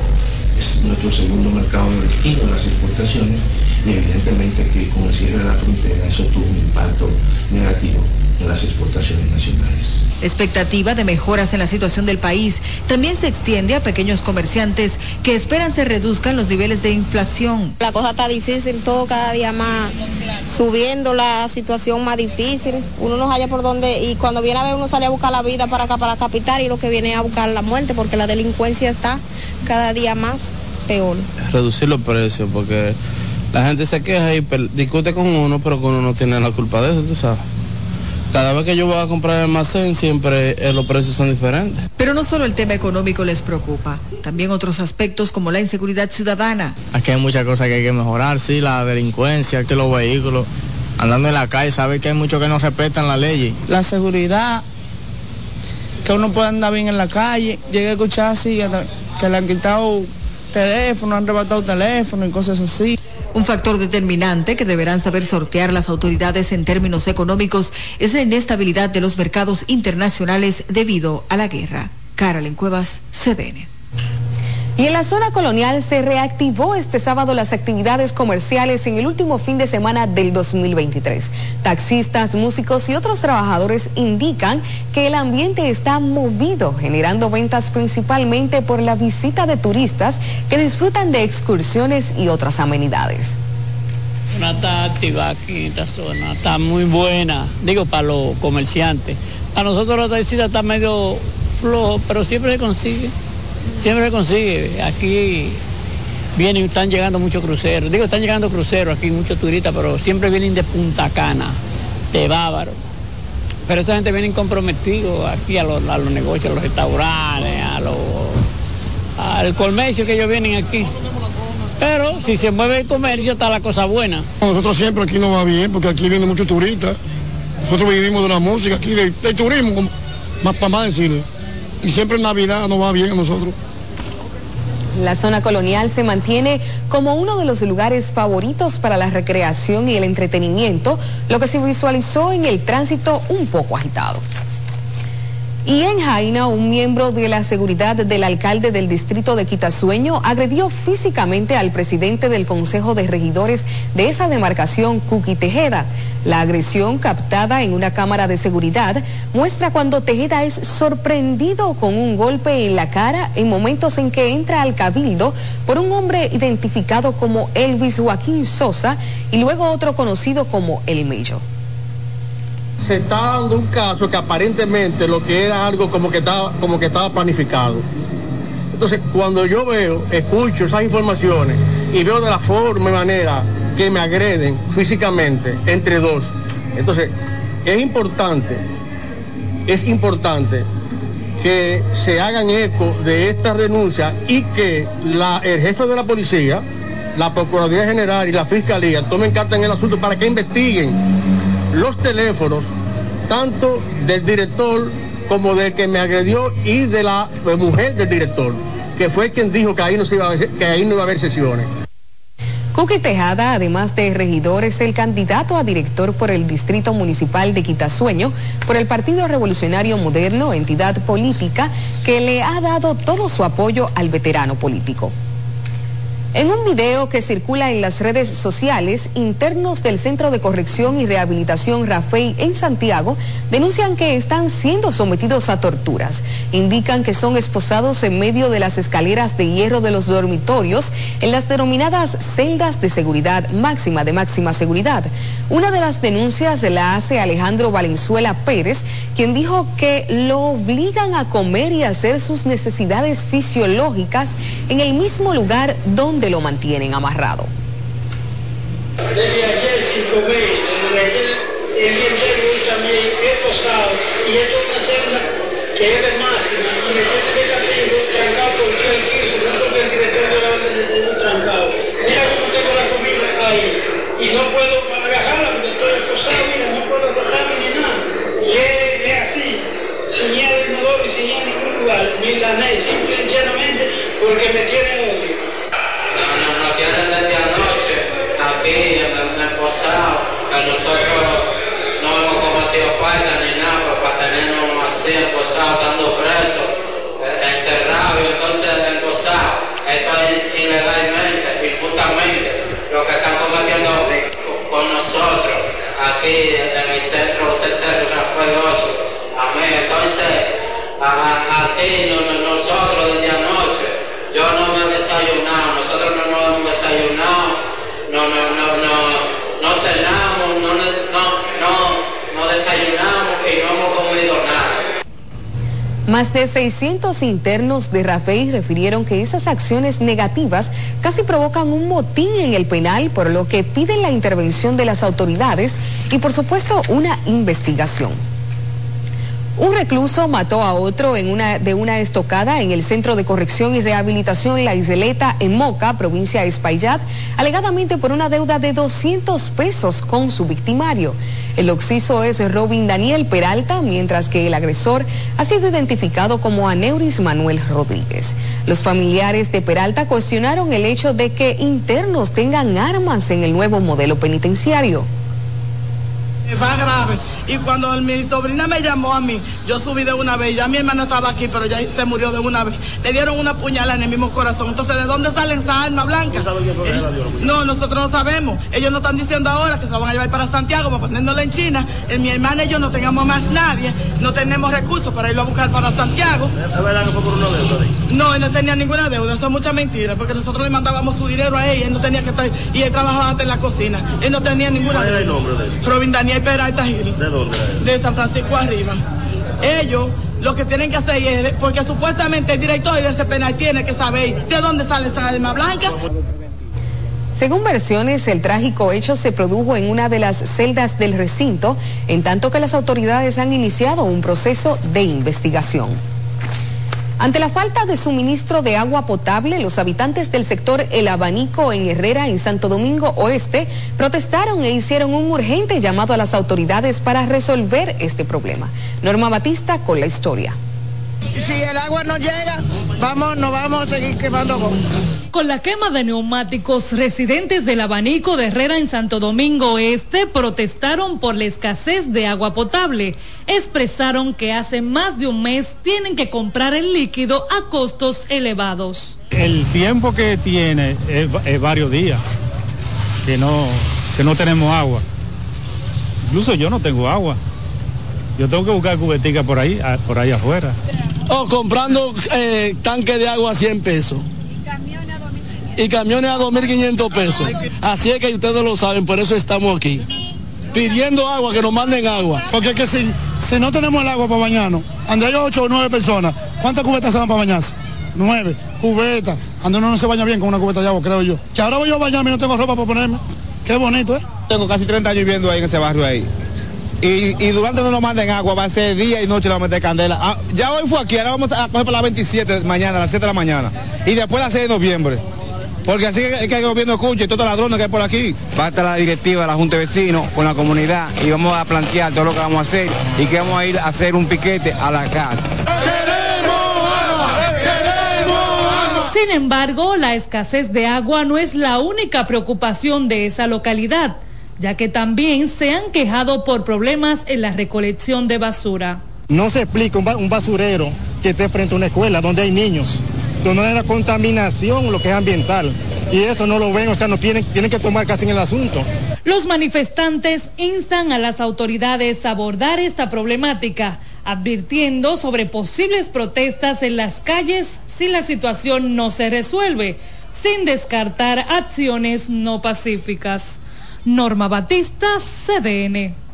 es nuestro segundo mercado de destino de las exportaciones y evidentemente que con el cierre de la frontera eso tuvo un impacto negativo en las exportaciones nacionales. La expectativa de mejoras en la situación del país también se extiende a pequeños comerciantes que esperan se reduzcan los niveles de inflación. La cosa está difícil, todo cada día más subiendo la situación más difícil. Uno no halla por dónde y cuando viene a ver uno sale a buscar la vida para acá, para la capital y lo que viene a buscar la muerte porque la delincuencia está cada día más peor. Reducir los precios porque la gente se queja y discute con uno, pero con uno no tiene la culpa de eso, tú sabes. Cada vez que yo voy a comprar el almacén siempre eh, los precios son diferentes. Pero no solo el tema económico les preocupa, también otros aspectos como la inseguridad ciudadana. Aquí hay muchas cosas que hay que mejorar, sí, la delincuencia, que los vehículos, andando en la calle, sabe que hay muchos que no respetan la ley. La seguridad, que uno puede andar bien en la calle, llegué a escuchar así, que le han quitado teléfono, han arrebatado teléfono y cosas así. Un factor determinante que deberán saber sortear las autoridades en términos económicos es la inestabilidad de los mercados internacionales debido a la guerra. Carolyn Cuevas, CDN. Y en la zona colonial se reactivó este sábado las actividades comerciales en el último fin de semana del 2023. Taxistas, músicos y otros trabajadores indican que el ambiente está movido, generando ventas principalmente por la visita de turistas que disfrutan de excursiones y otras amenidades. Una está activa aquí esta zona, está muy buena, digo para los comerciantes. A nosotros los taxistas está medio flojo, pero siempre se consigue siempre consigue. Aquí vienen, están llegando muchos cruceros. Digo, están llegando cruceros aquí, muchos turistas, pero siempre vienen de Punta Cana, de Bávaro. Pero esa gente viene comprometidos aquí a los, negocios, a los restaurantes, a los, al comercio que ellos vienen aquí. Pero si se mueve el comercio está la cosa buena. Nosotros siempre aquí nos va bien porque aquí vienen muchos turistas. Nosotros vivimos de la música aquí, del, turismo, más para más decirle y siempre en Navidad nos va bien a nosotros. La zona colonial se mantiene como uno de los lugares favoritos para la recreación y el entretenimiento, lo que se visualizó en el tránsito un poco agitado. Y en Jaina, un miembro de la seguridad del alcalde del distrito de Quitasueño agredió físicamente al presidente del Consejo de Regidores de esa demarcación, Cuqui Tejeda. La agresión captada en una cámara de seguridad muestra cuando Tejeda es sorprendido con un golpe en la cara en momentos en que entra al cabildo por un hombre identificado como Elvis Joaquín Sosa y luego otro conocido como El Mello se está dando un caso que aparentemente lo que era algo como que estaba, como que estaba planificado. Entonces, cuando yo veo, escucho esas informaciones y veo de la forma y manera que me agreden físicamente entre dos, entonces es importante, es importante que se hagan eco de esta denuncia y que la, el jefe de la policía, la Procuraduría General y la Fiscalía tomen carta en el asunto para que investiguen los teléfonos, tanto del director como del que me agredió y de la mujer del director, que fue quien dijo que ahí no, se iba, a que ahí no iba a haber sesiones. Cuqui Tejada, además de regidor, es el candidato a director por el Distrito Municipal de Quitasueño por el Partido Revolucionario Moderno, entidad política que le ha dado todo su apoyo al veterano político. En un video que circula en las redes sociales, internos del Centro de Corrección y Rehabilitación Rafael en Santiago denuncian que están siendo sometidos a torturas. Indican que son esposados en medio de las escaleras de hierro de los dormitorios en las denominadas celdas de seguridad máxima de máxima seguridad. Una de las denuncias la hace Alejandro Valenzuela Pérez, quien dijo que lo obligan a comer y hacer sus necesidades fisiológicas en el mismo lugar donde lo mantienen amarrado. Desde ayer sin comer, desde ayer el día entero también he posado y esto es una celda que es de máxima y me tiene que estar trancado por el piso, no porque el director de la de trancado. Mira cómo tengo la comida ahí y no puedo agarrarla porque estoy esposado, mira, no puedo agarrarme ni nada. Y es, es así, sin al inodoro y sin ningún lugar, ni la ley, simple y llanamente porque me tiene odio desde anoche aquí en el, posado, que nosotros no hemos cometido falta ni nada pues, para tenernos así el posado dando presos, eh, encerrados, y entonces el posado, esto es ilegalmente, injustamente, lo que están cometiendo con nosotros aquí en el centro CCR Rafael 8. Amén. Entonces, aquí nosotros desde anoche, yo no me he desayunado, nosotros no nos hemos desayunado, no, no, no, no, no cenamos, no, no, no desayunamos y no hemos comido nada. Más de 600 internos de Rafael refirieron que esas acciones negativas casi provocan un motín en el penal, por lo que piden la intervención de las autoridades y por supuesto una investigación. Un recluso mató a otro en una, de una estocada en el Centro de Corrección y Rehabilitación La Isleta en Moca, provincia de Espaillat, alegadamente por una deuda de 200 pesos con su victimario. El occiso es Robin Daniel Peralta, mientras que el agresor ha sido identificado como Aneuris Manuel Rodríguez. Los familiares de Peralta cuestionaron el hecho de que internos tengan armas en el nuevo modelo penitenciario. Y cuando mi sobrina me llamó a mí, yo subí de una vez, ya mi hermana estaba aquí, pero ya se murió de una vez. Le dieron una puñalada en el mismo corazón. Entonces, ¿de dónde salen esa arma blanca? Eh, no, nosotros no sabemos. Ellos no están diciendo ahora que se la van a llevar para Santiago para ponernosla en China. Eh, mi hermana y yo no tengamos más nadie, no tenemos recursos para irlo a buscar para Santiago. ¿Es verdad que fue por una deuda? No, él no tenía ninguna deuda, eso es mucha mentira, porque nosotros le mandábamos su dinero a él, él no tenía que estar, y él trabajaba hasta en la cocina. Él no tenía ninguna deuda. ¿Cuál es el nombre de él? Robin Daniel Peralta Gil. ¿De dónde? De San Francisco arriba. Ellos lo que tienen que hacer es, porque supuestamente el director de ese penal tiene que saber de dónde sale esta arma blanca. Según versiones, el trágico hecho se produjo en una de las celdas del recinto, en tanto que las autoridades han iniciado un proceso de investigación. Ante la falta de suministro de agua potable, los habitantes del sector El Abanico en Herrera, en Santo Domingo Oeste, protestaron e hicieron un urgente llamado a las autoridades para resolver este problema. Norma Batista con la historia. Si el agua no llega, vamos, nos vamos a seguir quemando bombas. Con la quema de neumáticos, residentes del abanico de Herrera en Santo Domingo Este protestaron por la escasez de agua potable. Expresaron que hace más de un mes tienen que comprar el líquido a costos elevados. El tiempo que tiene es, varios días que no, que no tenemos agua. Incluso yo no tengo agua. Yo tengo que buscar cubetica por ahí, por ahí afuera. O comprando eh, tanque de agua a 100 pesos y camiones a 2.500 pesos. Así es que ustedes lo saben, por eso estamos aquí. Pidiendo agua, que nos manden agua. Porque que si, si no tenemos el agua para bañarnos, ande hay 8 o 9 personas, ¿cuántas cubetas se van para bañarse? 9 cubetas. Ande uno no se baña bien con una cubeta de agua, creo yo. Que ahora voy yo a bañarme y no tengo ropa para ponerme. Qué bonito, ¿eh? Tengo casi 30 años viviendo ahí en ese barrio ahí. Y, y, durante no nos manden agua, va a ser día y noche le vamos a meter candela. Ah, ya hoy fue aquí, ahora vamos a coger para las 27 de mañana, a las 7 de la mañana. Y después a las 6 de noviembre. Porque así es que el gobierno escuche todos los ladrones que hay por aquí. Va a estar la directiva de la Junta de Vecinos con la comunidad y vamos a plantear todo lo que vamos a hacer y que vamos a ir a hacer un piquete a la casa. Sin embargo, la escasez de agua no es la única preocupación de esa localidad, ya que también se han quejado por problemas en la recolección de basura. No se explica un basurero que esté frente a una escuela donde hay niños donde la contaminación, lo que es ambiental. Y eso no lo ven, o sea, no tienen, tienen que tomar casi en el asunto. Los manifestantes instan a las autoridades a abordar esta problemática, advirtiendo sobre posibles protestas en las calles si la situación no se resuelve, sin descartar acciones no pacíficas. Norma Batista, CDN.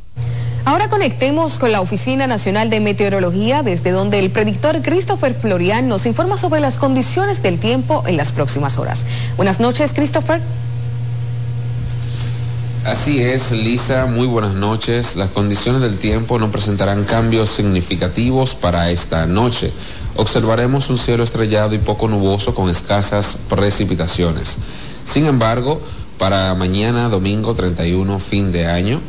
Ahora conectemos con la Oficina Nacional de Meteorología, desde donde el predictor Christopher Florian nos informa sobre las condiciones del tiempo en las próximas horas. Buenas noches, Christopher. Así es, Lisa, muy buenas noches. Las condiciones del tiempo no presentarán cambios significativos para esta noche. Observaremos un cielo estrellado y poco nuboso con escasas precipitaciones. Sin embargo, para mañana, domingo 31, fin de año,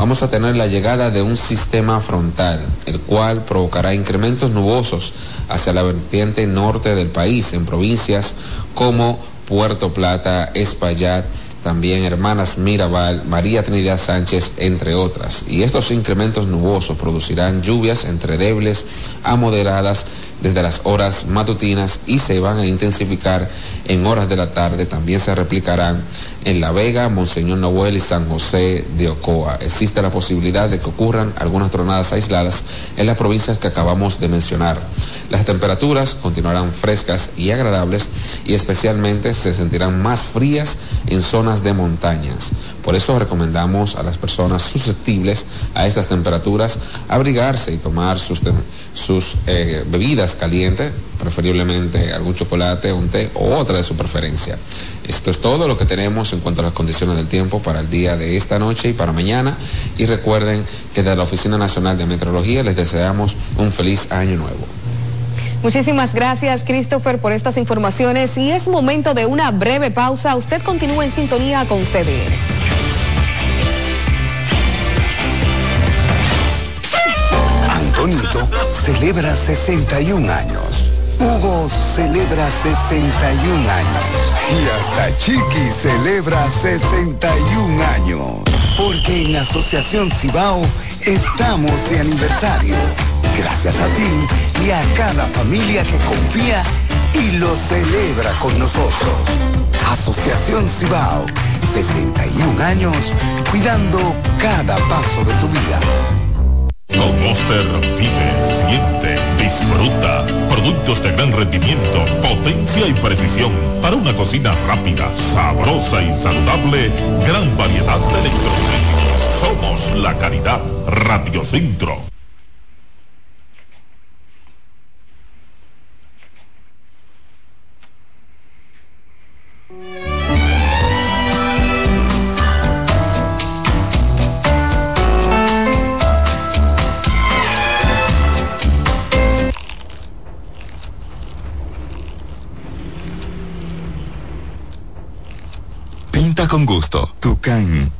vamos a tener la llegada de un sistema frontal, el cual provocará incrementos nubosos hacia la vertiente norte del país, en provincias como Puerto Plata, Espaillat, también Hermanas Mirabal, María Trinidad Sánchez, entre otras. Y estos incrementos nubosos producirán lluvias entre débiles a moderadas desde las horas matutinas y se van a intensificar en horas de la tarde. También se replicarán en La Vega, Monseñor Noel y San José de Ocoa. Existe la posibilidad de que ocurran algunas tronadas aisladas en las provincias que acabamos de mencionar. Las temperaturas continuarán frescas y agradables y especialmente se sentirán más frías en zonas de montañas. Por eso recomendamos a las personas susceptibles a estas temperaturas abrigarse y tomar sus, sus eh, bebidas calientes, preferiblemente algún chocolate, un té o otra de su preferencia. Esto es todo lo que tenemos en cuanto a las condiciones del tiempo para el día de esta noche y para mañana. Y recuerden que de la Oficina Nacional de Meteorología les deseamos un feliz año nuevo. Muchísimas gracias, Christopher, por estas informaciones. Y es momento de una breve pausa. Usted continúa en sintonía con CDN. Celebra 61 años. Hugo celebra 61 años. Y hasta Chiqui celebra 61 años. Porque en Asociación Cibao estamos de aniversario. Gracias a ti y a cada familia que confía y lo celebra con nosotros. Asociación Cibao, 61 años cuidando cada paso de tu vida. Con Monster vive, siente, disfruta. Productos de gran rendimiento, potencia y precisión. Para una cocina rápida, sabrosa y saludable, gran variedad de electrodomésticos. Somos la calidad Radio con gusto. Tucán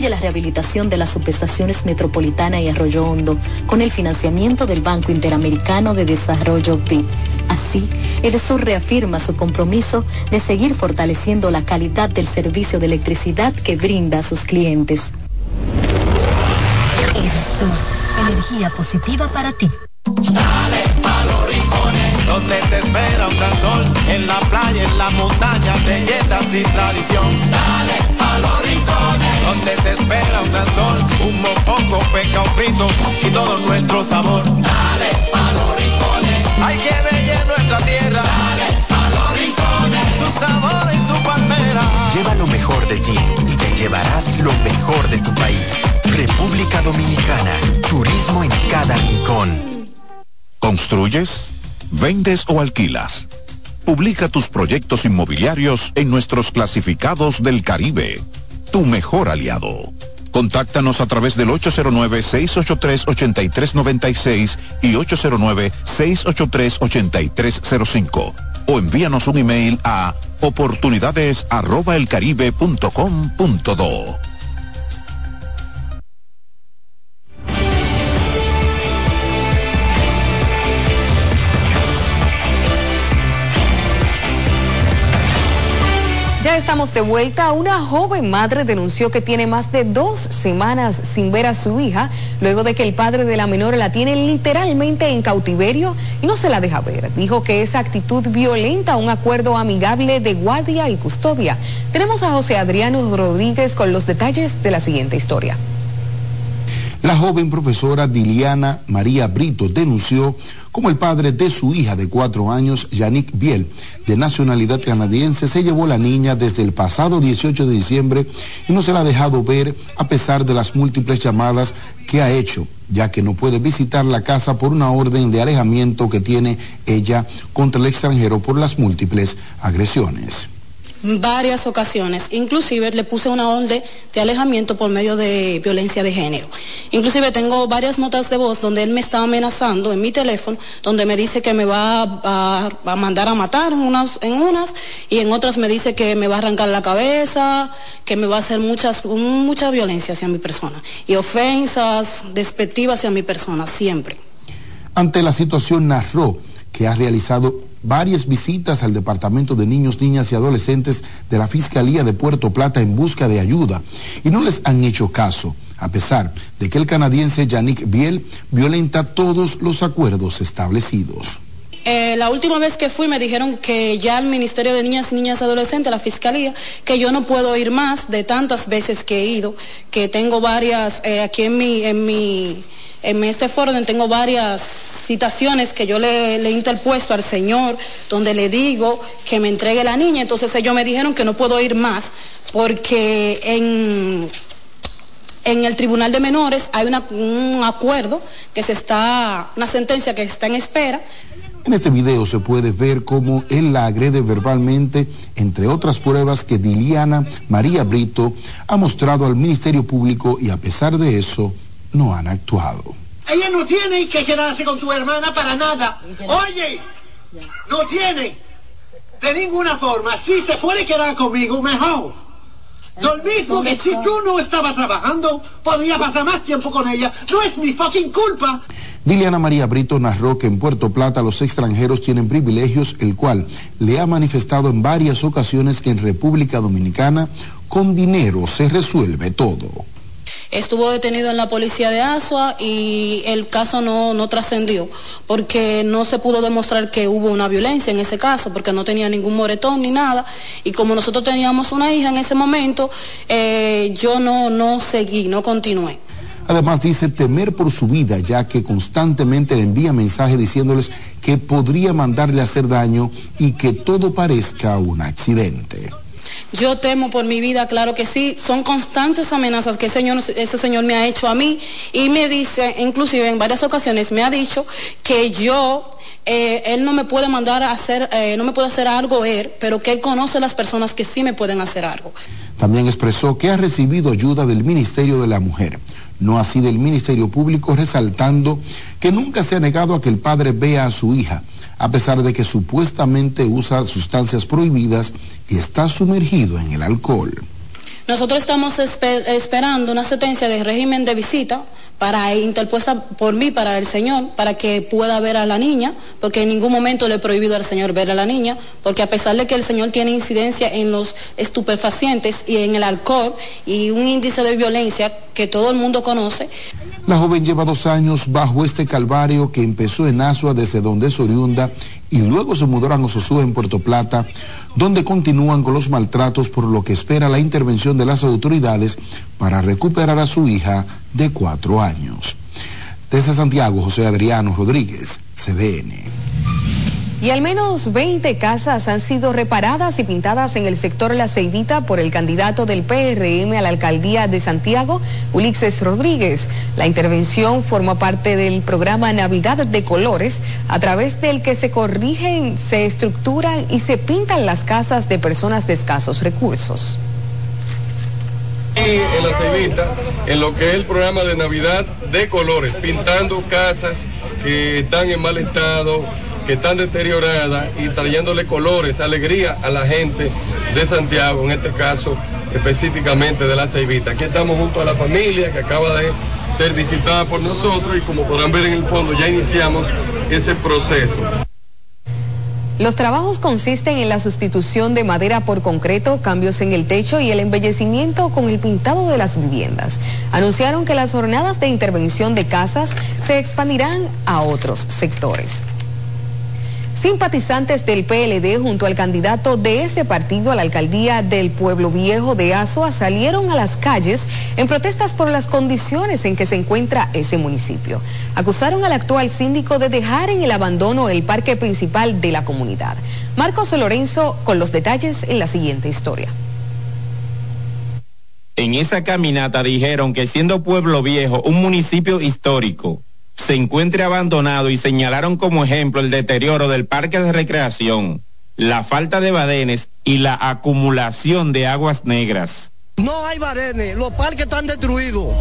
la rehabilitación de las subestaciones Metropolitana y Arroyo Hondo con el financiamiento del Banco Interamericano de Desarrollo BID. Así, Edesur reafirma su compromiso de seguir fortaleciendo la calidad del servicio de electricidad que brinda a sus clientes. Edesur, energía positiva para ti. Dale pa los rincones, donde te espera un en la playa, en la montaña, belletas y tradición. Dale pa los rincones, donde te espera un sol, un mopongo, peca, un pito y todo nuestro sabor. Dale pa los rincones, hay que bella nuestra tierra. Dale pa los rincones, su sabor y su palmera. Lleva lo mejor de ti y te llevarás lo mejor de tu país. República Dominicana, turismo en cada rincón. ¿Construyes? ¿Vendes o alquilas? Publica tus proyectos inmobiliarios en nuestros clasificados del Caribe. Tu mejor aliado. Contáctanos a través del 809-683-8396 y 809-683-8305 o envíanos un email a oportunidades@elcaribe.com.do. estamos de vuelta. Una joven madre denunció que tiene más de dos semanas sin ver a su hija, luego de que el padre de la menor la tiene literalmente en cautiverio y no se la deja ver. Dijo que esa actitud violenta un acuerdo amigable de guardia y custodia. Tenemos a José Adriano Rodríguez con los detalles de la siguiente historia. La joven profesora Diliana María Brito denunció como el padre de su hija de cuatro años, Yannick Biel, de nacionalidad canadiense, se llevó la niña desde el pasado 18 de diciembre y no se la ha dejado ver a pesar de las múltiples llamadas que ha hecho, ya que no puede visitar la casa por una orden de alejamiento que tiene ella contra el extranjero por las múltiples agresiones varias ocasiones. Inclusive le puse una orden de alejamiento por medio de violencia de género. Inclusive tengo varias notas de voz donde él me está amenazando en mi teléfono, donde me dice que me va a, mandar a matar en unas, en unas y en otras me dice que me va a arrancar la cabeza, que me va a hacer muchas, mucha violencia hacia mi persona y ofensas despectivas hacia mi persona, siempre. Ante la situación narró que ha realizado varias visitas al Departamento de Niños, Niñas y Adolescentes de la Fiscalía de Puerto Plata en busca de ayuda y no les han hecho caso, a pesar de que el canadiense Yannick Biel violenta todos los acuerdos establecidos. Eh, la última vez que fui me dijeron que ya el Ministerio de Niñas y Niñas y Adolescentes, la Fiscalía, que yo no puedo ir más de tantas veces que he ido, que tengo varias eh, aquí en mi, en mi en este foro tengo varias citaciones que yo le, le, he interpuesto al Señor, donde le digo que me entregue la niña. Entonces ellos me dijeron que no puedo ir más porque en, en el Tribunal de Menores hay un acuerdo que se está, una sentencia que está en espera. En este video se puede ver cómo él la agrede verbalmente, entre otras pruebas que Diliana María Brito ha mostrado al Ministerio Público y a pesar de eso, no han actuado. Ella no tiene que quedarse con tu hermana para nada. Oye, no tiene. De ninguna forma. Si se puede quedar conmigo, mejor. Lo mismo que si tú no estabas trabajando, podría pasar más tiempo con ella. No es mi fucking culpa. Diliana María Brito narró que en Puerto Plata los extranjeros tienen privilegios, el cual le ha manifestado en varias ocasiones que en República Dominicana con dinero se resuelve todo. Estuvo detenido en la policía de Asua y el caso no, no trascendió porque no se pudo demostrar que hubo una violencia en ese caso porque no tenía ningún moretón ni nada y como nosotros teníamos una hija en ese momento, eh, yo no, no seguí, no continué. Además dice temer por su vida ya que constantemente le envía mensajes diciéndoles que podría mandarle a hacer daño y que todo parezca un accidente Yo temo por mi vida, claro que sí. Son constantes amenazas que ese señor, me ha hecho a mí y me dice, inclusive en varias ocasiones me ha dicho que yo eh, él no me puede mandar a hacer, eh, no me puede hacer algo él, pero que él conoce las personas que sí me pueden hacer algo. También expresó que ha recibido ayuda del Ministerio de la Mujer, no así del Ministerio Público, resaltando que nunca se ha negado a que el padre vea a su hija, a pesar de que supuestamente usa sustancias prohibidas y está sumergido en el alcohol. Nosotros estamos esperando una sentencia de régimen de visita para interpuesta por mí, para el Señor, para que pueda ver a la niña, porque en ningún momento le he prohibido al Señor ver a la niña, porque a pesar de que el Señor tiene incidencia en los estupefacientes y en el alcohol y un índice de violencia que todo el mundo conoce. La joven lleva dos años bajo este calvario que empezó en Asua desde donde es oriunda y luego se mudaron a Sosúa en Puerto Plata, donde continúan con los maltratos por lo que espera la intervención de las autoridades para recuperar a su hija de cuatro años. Desde Santiago, José Adriano Rodríguez, CDN. Y al menos 20 casas han sido reparadas y pintadas en el sector La Ceibita por el candidato del PRM a la alcaldía de Santiago, Ulixes Rodríguez. La intervención forma parte del programa Navidad de Colores, a través del que se corrigen, se estructuran y se pintan las casas de personas de escasos recursos en la Ceibita, en lo que es el programa de Navidad de colores, pintando casas que están en mal estado, que están deterioradas y trayéndole colores, alegría a la gente de Santiago, en este caso específicamente de la Ceibita. Aquí estamos junto a la familia que acaba de ser visitada por nosotros y como podrán ver en el fondo ya iniciamos ese proceso. Los trabajos consisten en la sustitución de madera por concreto, cambios en el techo y el embellecimiento con el pintado de las viviendas. Anunciaron que las jornadas de intervención de casas se expandirán a otros sectores. Simpatizantes del PLD junto al candidato de ese partido a la alcaldía del Pueblo Viejo de Azua salieron a las calles en protestas por las condiciones en que se encuentra ese municipio. Acusaron al actual síndico de dejar en el abandono el parque principal de la comunidad. Marcos Lorenzo con los detalles en la siguiente historia. En esa caminata dijeron que siendo Pueblo Viejo un municipio histórico, se encuentre abandonado y señalaron como ejemplo el deterioro del parque de recreación, la falta de badenes y la acumulación de aguas negras. No hay badenes, los parques están destruidos.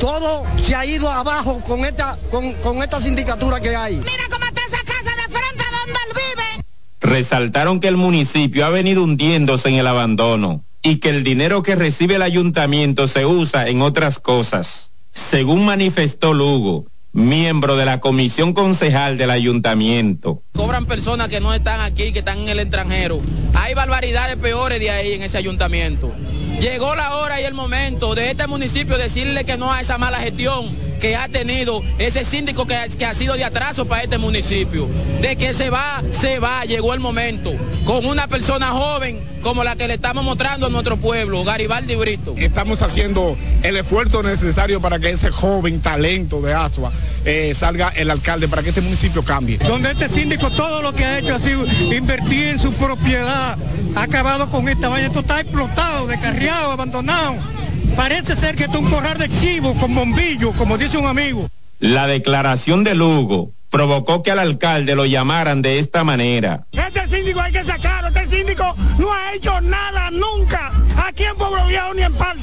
Todo se ha ido abajo con esta, con, con esta sindicatura que hay. Mira cómo está esa casa de frente donde él vive. Resaltaron que el municipio ha venido hundiéndose en el abandono y que el dinero que recibe el ayuntamiento se usa en otras cosas. Según manifestó Lugo, miembro de la comisión concejal del ayuntamiento. Cobran personas que no están aquí, que están en el extranjero. Hay barbaridades peores de ahí en ese ayuntamiento. Llegó la hora y el momento de este municipio decirle que no a esa mala gestión que ha tenido ese síndico que, que, ha sido de atraso para este municipio. De que se va, se va, llegó el momento. Con una persona joven como la que le estamos mostrando a nuestro pueblo, Garibaldi Brito. Estamos haciendo el esfuerzo necesario para que ese joven talento de Asua eh, salga el alcalde, para que este municipio cambie. Donde este síndico todo lo que ha hecho ha sido invertir en su propiedad, ha acabado con esta vaina, esto está explotado, descarriado, abandonado. Parece ser que es un corral de chivo con bombillo, como dice un amigo. La declaración de Lugo provocó que al alcalde lo llamaran de esta manera. Este síndico hay que sacarlo, este síndico no ha hecho nada nunca, aquí en Pueblo Viejo ni en parte.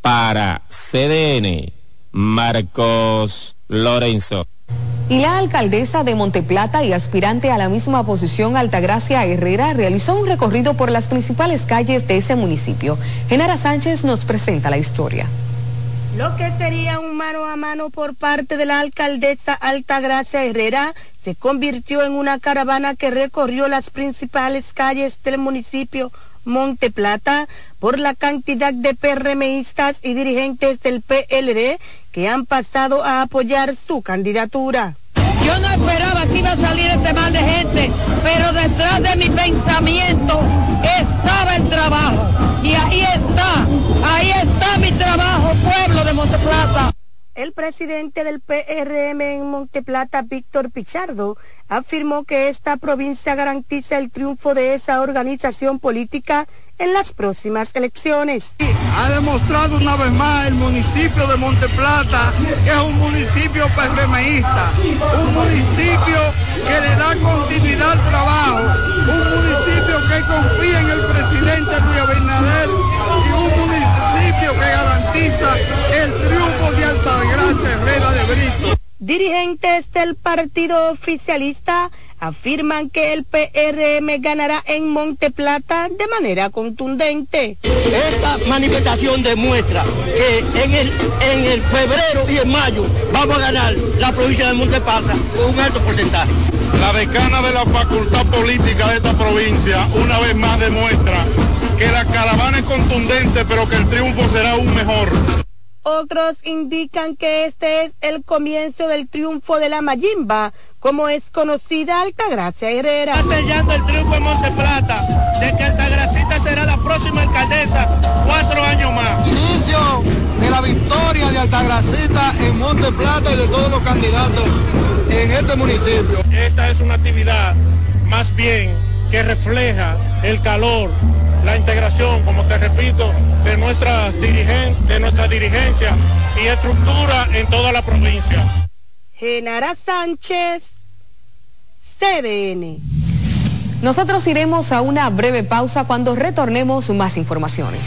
Para CDN, Marcos Lorenzo. Y la alcaldesa de Monteplata y aspirante a la misma posición, Altagracia Herrera, realizó un recorrido por las principales calles de ese municipio. Genara Sánchez nos presenta la historia. Lo que sería un mano a mano por parte de la alcaldesa Altagracia Herrera se convirtió en una caravana que recorrió las principales calles del municipio Monte Plata por la cantidad de PRMistas y dirigentes del PLD que han pasado a apoyar su candidatura. Yo no esperaba que iba a salir este mal de gente, pero detrás de mi pensamiento estaba el trabajo. Y ahí está, ahí está mi trabajo, pueblo de Monteplata. El presidente del PRM en Monteplata, Víctor Pichardo, afirmó que esta provincia garantiza el triunfo de esa organización política en las próximas elecciones. Ha demostrado una vez más el municipio de Monteplata que es un municipio PRMista, un municipio que le da continuidad al trabajo, un municipio que confía en el presidente Luis Abinader y un municipio que garantiza el triunfo de Altagracia Herrera de Brito. Dirigentes del partido oficialista afirman que el PRM ganará en Monte Plata de manera contundente. Esta manifestación demuestra que en el, en el febrero y en mayo vamos a ganar la provincia de Monte Plata con un alto porcentaje. La decana de la facultad política de esta provincia una vez más demuestra que la caravana es contundente, pero que el triunfo será aún mejor. Otros indican que este es el comienzo del triunfo de la Mayimba, como es conocida Altagracia Herrera. Está sellando el triunfo en Monteplata, de que Altagracita será la próxima alcaldesa cuatro años más. Inicio de la victoria de Altagracita en Monteplata y de todos los candidatos en este municipio. Esta es una actividad más bien que refleja el calor la integración, como te repito, de nuestra, dirigen, de nuestra dirigencia y estructura en toda la provincia. Genara Sánchez, CDN. Nosotros iremos a una breve pausa cuando retornemos más informaciones.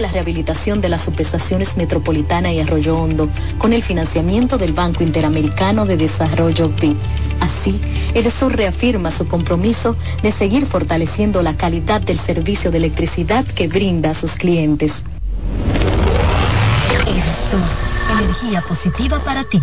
la rehabilitación de las subestaciones Metropolitana y Arroyo Hondo con el financiamiento del Banco Interamericano de Desarrollo BID. Así, Edesur reafirma su compromiso de seguir fortaleciendo la calidad del servicio de electricidad que brinda a sus clientes. Edesur, energía positiva para ti.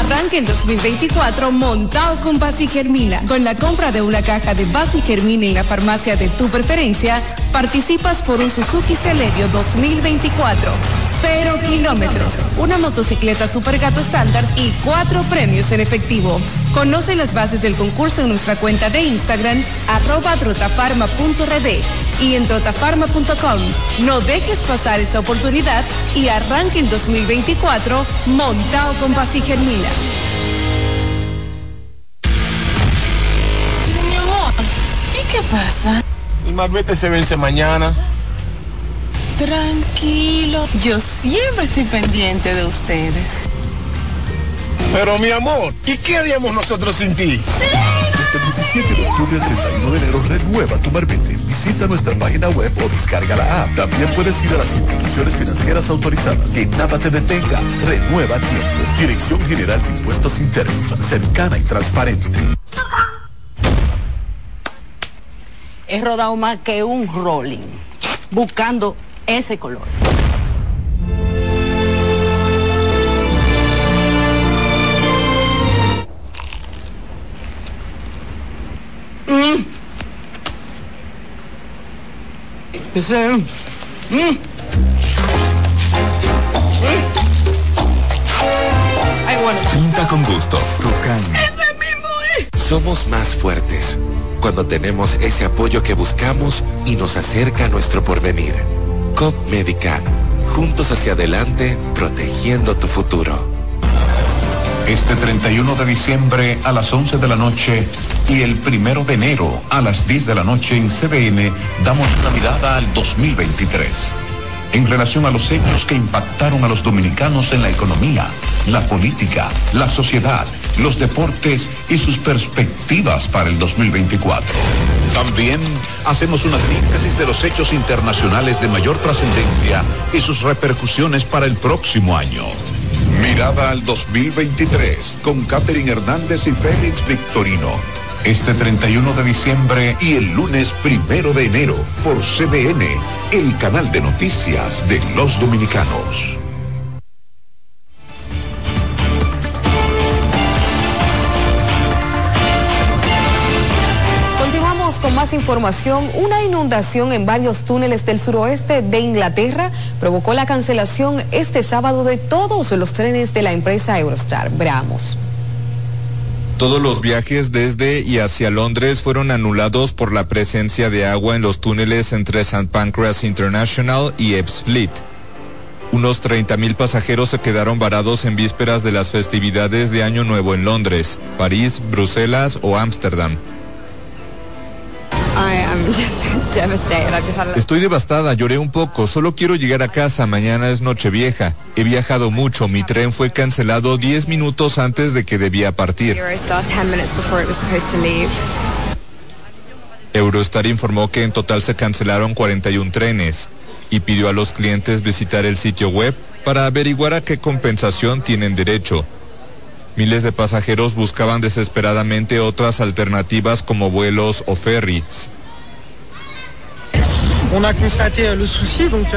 Arranque en 2024 montado con Basi Germina. Con la compra de una caja de Basi Germina en la farmacia de tu preferencia, participas por un Suzuki Celerio 2024. Cero kilómetros, una motocicleta Super Gato estándar y cuatro premios en efectivo. Conoce las bases del concurso en nuestra cuenta de Instagram, arroba trotafarma.rd y en trotafarma.com. No dejes pasar esta oportunidad y arranque en 2024 montado con Basi Germina. Mi amor, ¿y qué pasa? El malvete se vence mañana. Tranquilo, yo siempre estoy pendiente de ustedes. Pero mi amor, ¿y qué haríamos nosotros sin ti? Este 17 de octubre al 31 de enero renueva tu marbete. Visita nuestra página web o descarga la app. También puedes ir a las instituciones financieras autorizadas. Que nada te detenga. Renueva a tiempo. Dirección General de Impuestos Internos. Cercana y transparente. He rodado más que un rolling, buscando ese color. Mm. Ese, mm. Ay, bueno. Pinta con gusto, mismo es. Somos más fuertes cuando tenemos ese apoyo que buscamos y nos acerca a nuestro porvenir. COP Médica, juntos hacia adelante, protegiendo tu futuro. Este 31 de diciembre a las 11 de la noche y el 1 de enero a las 10 de la noche en CBN damos una mirada al 2023 en relación a los hechos que impactaron a los dominicanos en la economía, la política, la sociedad, los deportes y sus perspectivas para el 2024. También hacemos una síntesis de los hechos internacionales de mayor trascendencia y sus repercusiones para el próximo año. Mirada al 2023 con Catherine Hernández y Félix Victorino. Este 31 de diciembre y el lunes primero de enero por CDN, el canal de noticias de los dominicanos. Más información. Una inundación en varios túneles del suroeste de Inglaterra provocó la cancelación este sábado de todos los trenes de la empresa Eurostar. Veamos. Todos los viajes desde y hacia Londres fueron anulados por la presencia de agua en los túneles entre St. Pancras International y Ebbsfleet. Unos 30.000 pasajeros se quedaron varados en vísperas de las festividades de Año Nuevo en Londres, París, Bruselas o Ámsterdam. Estoy devastada, lloré un poco, solo quiero llegar a casa, mañana es Nochevieja. He viajado mucho, mi tren fue cancelado 10 minutos antes de que debía partir. Eurostar informó que en total se cancelaron 41 trenes y pidió a los clientes visitar el sitio web para averiguar a qué compensación tienen derecho. Miles de pasajeros buscaban desesperadamente otras alternativas como vuelos o ferries.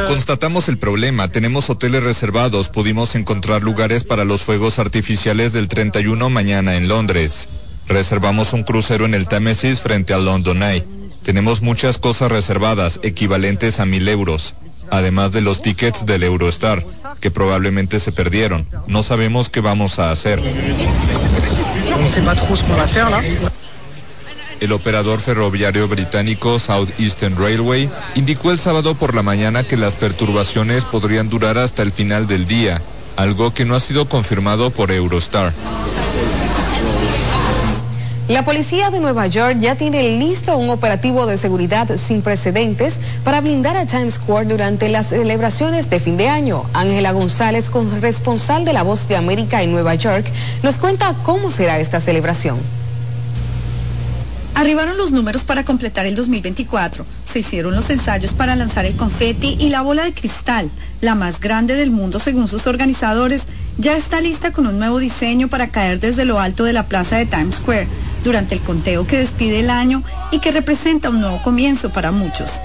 Constatamos el problema, tenemos hoteles reservados, pudimos encontrar lugares para los fuegos artificiales del 31 mañana en Londres. Reservamos un crucero en el Támesis frente al London Eye. Tenemos muchas cosas reservadas, equivalentes a mil euros, además de los tickets del Eurostar, que probablemente se perdieron. No sabemos qué vamos a hacer. El operador ferroviario británico Southeastern Railway indicó el sábado por la mañana que las perturbaciones podrían durar hasta el final del día, algo que no ha sido confirmado por Eurostar. La policía de Nueva York ya tiene listo un operativo de seguridad sin precedentes para blindar a Times Square durante las celebraciones de fin de año. Ángela González, corresponsal de La Voz de América en Nueva York, nos cuenta cómo será esta celebración. Arribaron los números para completar el 2024. Se hicieron los ensayos para lanzar el confeti y la bola de cristal, la más grande del mundo según sus organizadores, ya está lista con un nuevo diseño para caer desde lo alto de la plaza de Times Square durante el conteo que despide el año y que representa un nuevo comienzo para muchos.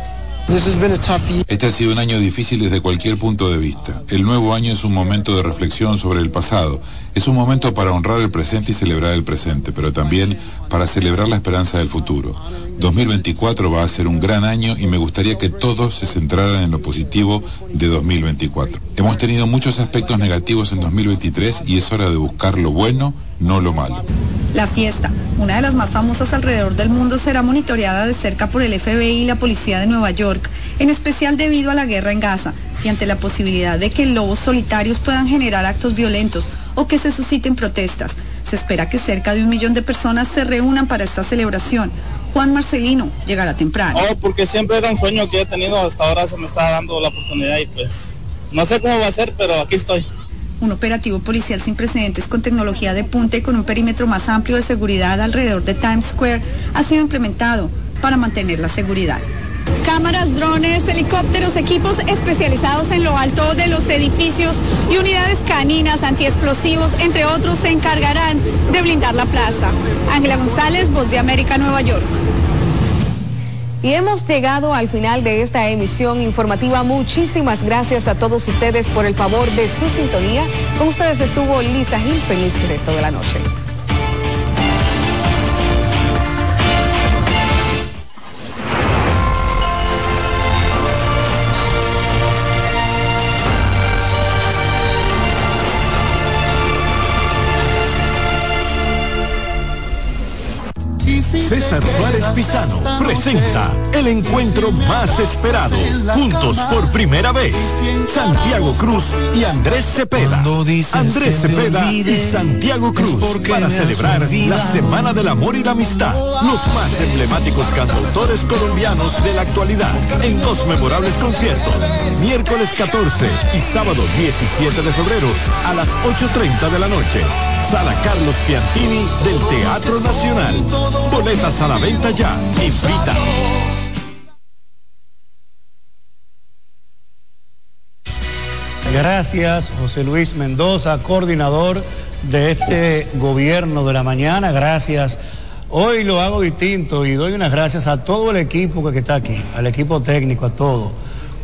Este ha sido un año difícil desde cualquier punto de vista. El nuevo año es un momento de reflexión sobre el pasado. Es un momento para honrar el presente y celebrar el presente, pero también para celebrar la esperanza del futuro. 2024 va a ser un gran año y me gustaría que todos se centraran en lo positivo de 2024. Hemos tenido muchos aspectos negativos en 2023 y es hora de buscar lo bueno, no lo malo. La fiesta, una de las más famosas alrededor del mundo, será monitoreada de cerca por el FBI y la policía de Nueva York, en especial debido a la guerra en Gaza y ante la posibilidad de que lobos solitarios puedan generar actos violentos o que se susciten protestas. Se espera que cerca de un millón de personas se reúnan para esta celebración. Juan Marcelino llegará temprano. Oh, porque siempre era un sueño que he tenido, hasta ahora se me está dando la oportunidad y pues no sé cómo va a ser, pero aquí estoy. Un operativo policial sin precedentes con tecnología de punta y con un perímetro más amplio de seguridad alrededor de Times Square ha sido implementado para mantener la seguridad. Cámaras, drones, helicópteros, equipos especializados en lo alto de los edificios y unidades caninas antiexplosivos, entre otros, se encargarán de blindar la plaza. Ángela González, Voz de América, Nueva York. Y hemos llegado al final de esta emisión informativa. Muchísimas gracias a todos ustedes por el favor de su sintonía. Con ustedes estuvo Lisa Gil. Feliz resto de la noche. César Suárez Pisano presenta el encuentro más esperado, juntos por primera vez, Santiago Cruz y Andrés Cepeda. Andrés Cepeda y Santiago Cruz para celebrar la Semana del Amor y la Amistad, los más emblemáticos cantautores colombianos de la actualidad, en dos memorables conciertos, miércoles 14 y sábado 17 de febrero a las 8.30 de la noche. Sala Carlos Piantini del Teatro Nacional. Boletas a la venta ya. Invita. Gracias, José Luis Mendoza, coordinador de este gobierno de la mañana. Gracias Hoy lo hago distinto y doy unas gracias a todo el equipo que está aquí, al equipo técnico, a todo,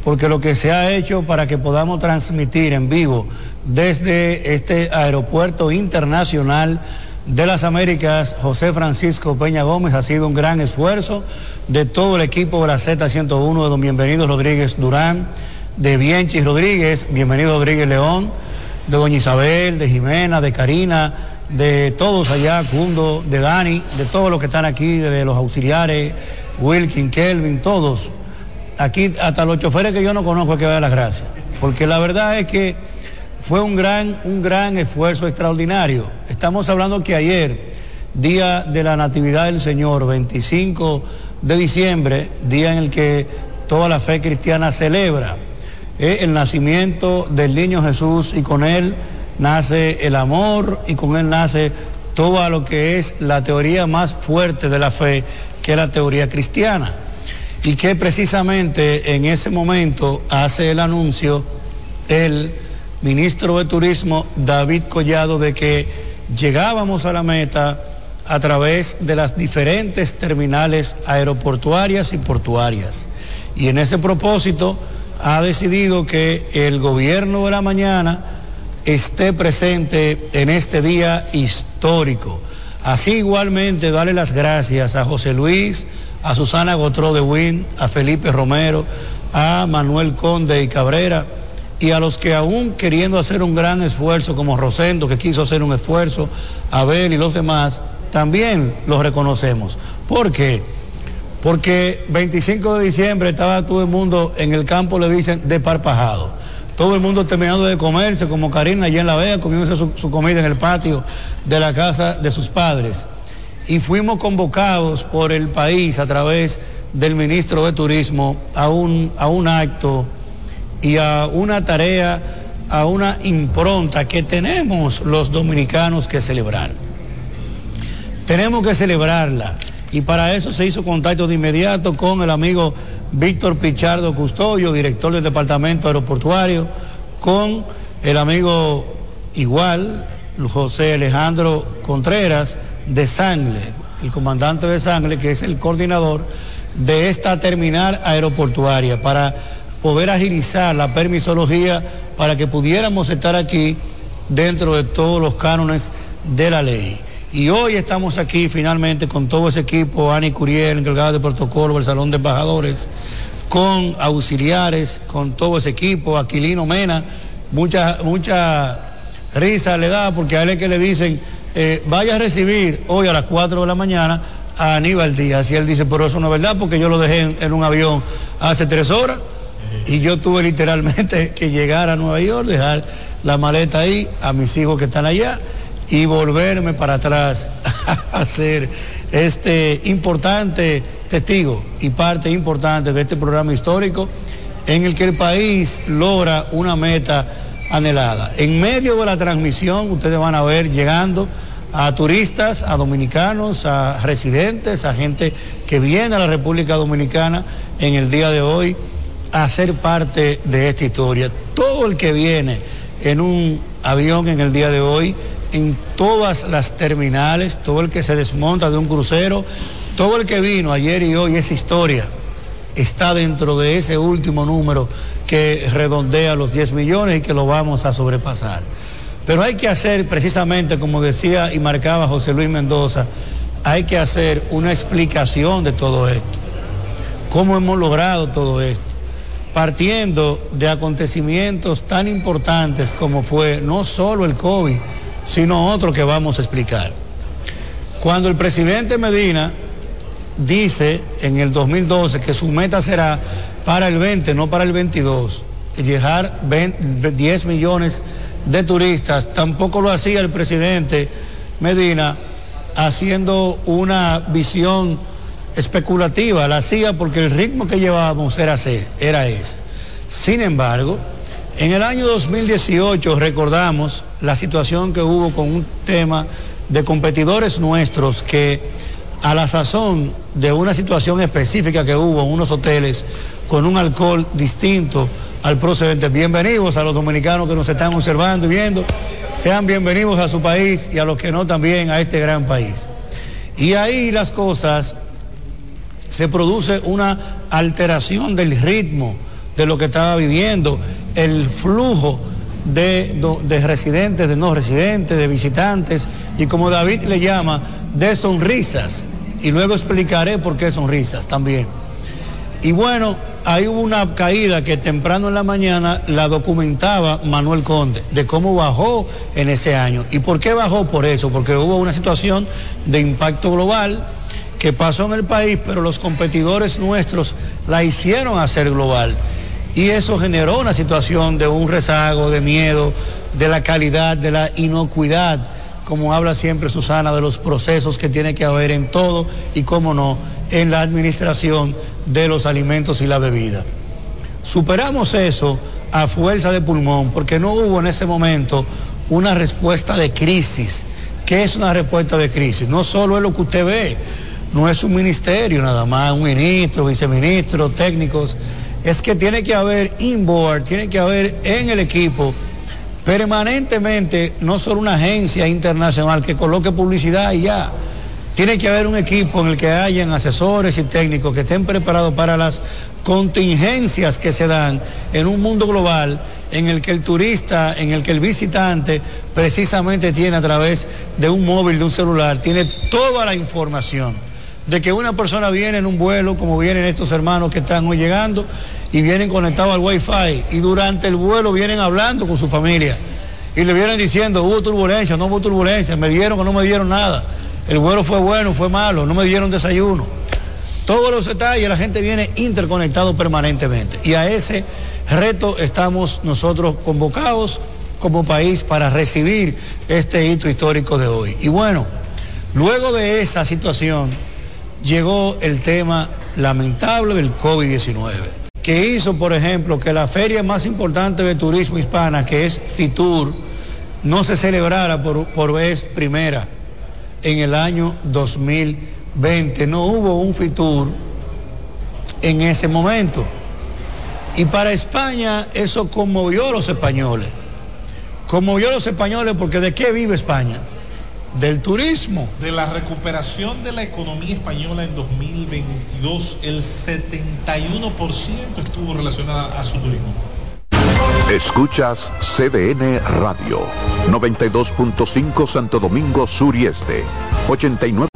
porque lo que se ha hecho para que podamos transmitir en vivo desde este aeropuerto internacional de las Américas, José Francisco Peña Gómez, ha sido un gran esfuerzo de todo el equipo de la Z101, de don Bienvenido Rodríguez Durán, de Bienchi Rodríguez, Bienvenido Rodríguez León, de doña Isabel, de Jimena, de Karina, de todos allá, Cundo, de Dani, de todos los que están aquí, de los auxiliares, Wilkin, Kelvin, todos. Aquí hasta los choferes que yo no conozco que dar las gracias. Porque la verdad es que fue un gran, un gran esfuerzo extraordinario. Estamos hablando que ayer, día de la Natividad del Señor, 25 de diciembre, día en el que toda la fe cristiana celebra eh, el nacimiento del niño Jesús y con él nace el amor y con él nace todo lo que es la teoría más fuerte de la fe, que es la teoría cristiana. Y que precisamente en ese momento hace el anuncio el ministro de Turismo David Collado de que llegábamos a la meta a través de las diferentes terminales aeroportuarias y portuarias. Y en ese propósito ha decidido que el gobierno de la mañana esté presente en este día histórico. Así igualmente darle las gracias a José Luis, a Susana Gotró de Win, a Felipe Romero, a Manuel Conde y Cabrera y a los que aún queriendo hacer un gran esfuerzo como Rosendo que quiso hacer un esfuerzo, Abel y los demás, también los reconocemos. ¿Por qué? Porque 25 de diciembre estaba todo el mundo en el campo, le dicen, desparpajado todo el mundo terminando de comerse, como Karina allá en La Vega, comiéndose su, comida en el patio de la casa de sus padres. Y fuimos convocados por el país a través del ministro de Turismo a un, a un acto y a una tarea, a una impronta que tenemos los dominicanos que celebrar. Tenemos que celebrarla y para eso se hizo contacto de inmediato con el amigo Víctor Pichardo Custodio, director del Departamento Aeroportuario, con el amigo igual, José Alejandro Contreras, de Sangle, el comandante de Sangle, que es el coordinador de esta terminal aeroportuaria, para poder agilizar la permisología para que pudiéramos estar aquí dentro de todos los cánones de la ley. Y hoy estamos aquí finalmente con todo ese equipo, Ani Curiel, encargado de protocolo del Salón de Embajadores, con auxiliares, con todo ese equipo, Aquilino Mena, mucha, mucha risa le da porque a él es que le dicen, eh, vaya a recibir hoy a las 4 de la mañana a Aníbal Díaz. Y él dice, pero eso no es verdad porque yo lo dejé en, en un avión hace tres horas y yo tuve literalmente que llegar a Nueva York, dejar la maleta ahí a mis hijos que están allá y volverme para atrás a ser este importante testigo y parte importante de este programa histórico en el que el país logra una meta anhelada. En medio de la transmisión ustedes van a ver llegando a turistas, a dominicanos, a residentes, a gente que viene a la República Dominicana en el día de hoy a ser parte de esta historia. Todo el que viene en un avión en el día de hoy en todas las terminales, todo el que se desmonta de un crucero, todo el que vino ayer y hoy esa historia está dentro de ese último número que redondea los 10 millones y que lo vamos a sobrepasar. Pero hay que hacer precisamente, como decía y marcaba José Luis Mendoza, hay que hacer una explicación de todo esto. ¿Cómo hemos logrado todo esto? Partiendo de acontecimientos tan importantes como fue no solo el COVID, sino otro que vamos a explicar. Cuando el presidente Medina dice en el 2012 que su meta será para el 20, no para el 22, llegar 10 millones de turistas, tampoco lo hacía el presidente Medina haciendo una visión especulativa, la hacía porque el ritmo que llevábamos era, era ese. Sin embargo, en el año 2018 recordamos la situación que hubo con un tema de competidores nuestros que a la sazón de una situación específica que hubo en unos hoteles con un alcohol distinto al procedente. Bienvenidos a los dominicanos que nos están observando y viendo. Sean bienvenidos a su país y a los que no también a este gran país. Y ahí las cosas, se produce una alteración del ritmo de lo que estaba viviendo, el flujo de, de, residentes, de no residentes, de visitantes, y como David le llama, de sonrisas. Y luego explicaré por qué sonrisas también. Y bueno, ahí hubo una caída que temprano en la mañana la documentaba Manuel Conde, de cómo bajó en ese año. ¿Y por qué bajó por eso? Porque hubo una situación de impacto global que pasó en el país, pero los competidores nuestros la hicieron hacer global. Y eso generó una situación de un rezago, de miedo, de la calidad, de la inocuidad, como habla siempre Susana, de los procesos que tiene que haber en todo y, cómo no, en la administración de los alimentos y la bebida. Superamos eso a fuerza de pulmón porque no hubo en ese momento una respuesta de crisis. ¿Qué es una respuesta de crisis? No solo es lo que usted ve, no es un ministerio nada más, un ministro, viceministro, técnicos. Es que tiene que haber inboard, tiene que haber en el equipo permanentemente no solo una agencia internacional que coloque publicidad y ya. Tiene que haber un equipo en el que hayan asesores y técnicos que estén preparados para las contingencias que se dan en un mundo global en el que el turista, en el que el visitante precisamente tiene a través de un móvil, de un celular, tiene toda la información de que una persona viene en un vuelo, como vienen estos hermanos que están hoy llegando, y vienen conectados al wifi, y durante el vuelo vienen hablando con su familia, y le vienen diciendo, hubo turbulencia, no hubo turbulencia, me dieron o no me dieron nada el vuelo fue bueno, fue malo, no me dieron desayuno. Todos los detalles, la gente viene interconectado permanentemente. Y a ese reto estamos nosotros convocados como país para recibir este hito histórico de hoy. Y bueno, luego de esa situación llegó el tema lamentable del COVID-19, que hizo, por ejemplo, que la feria más importante de turismo hispana, que es FITUR, no se celebrara por, por vez primera en el año 2020. No hubo un FITUR en ese momento. Y para España eso conmovió a los españoles. Conmovió a los españoles porque ¿de qué vive España? Del turismo. De la recuperación de la economía española en 2022, el 71% estuvo relacionada a su turismo. Escuchas CDN Radio, 92.5 Santo Domingo Sur y Este, 89.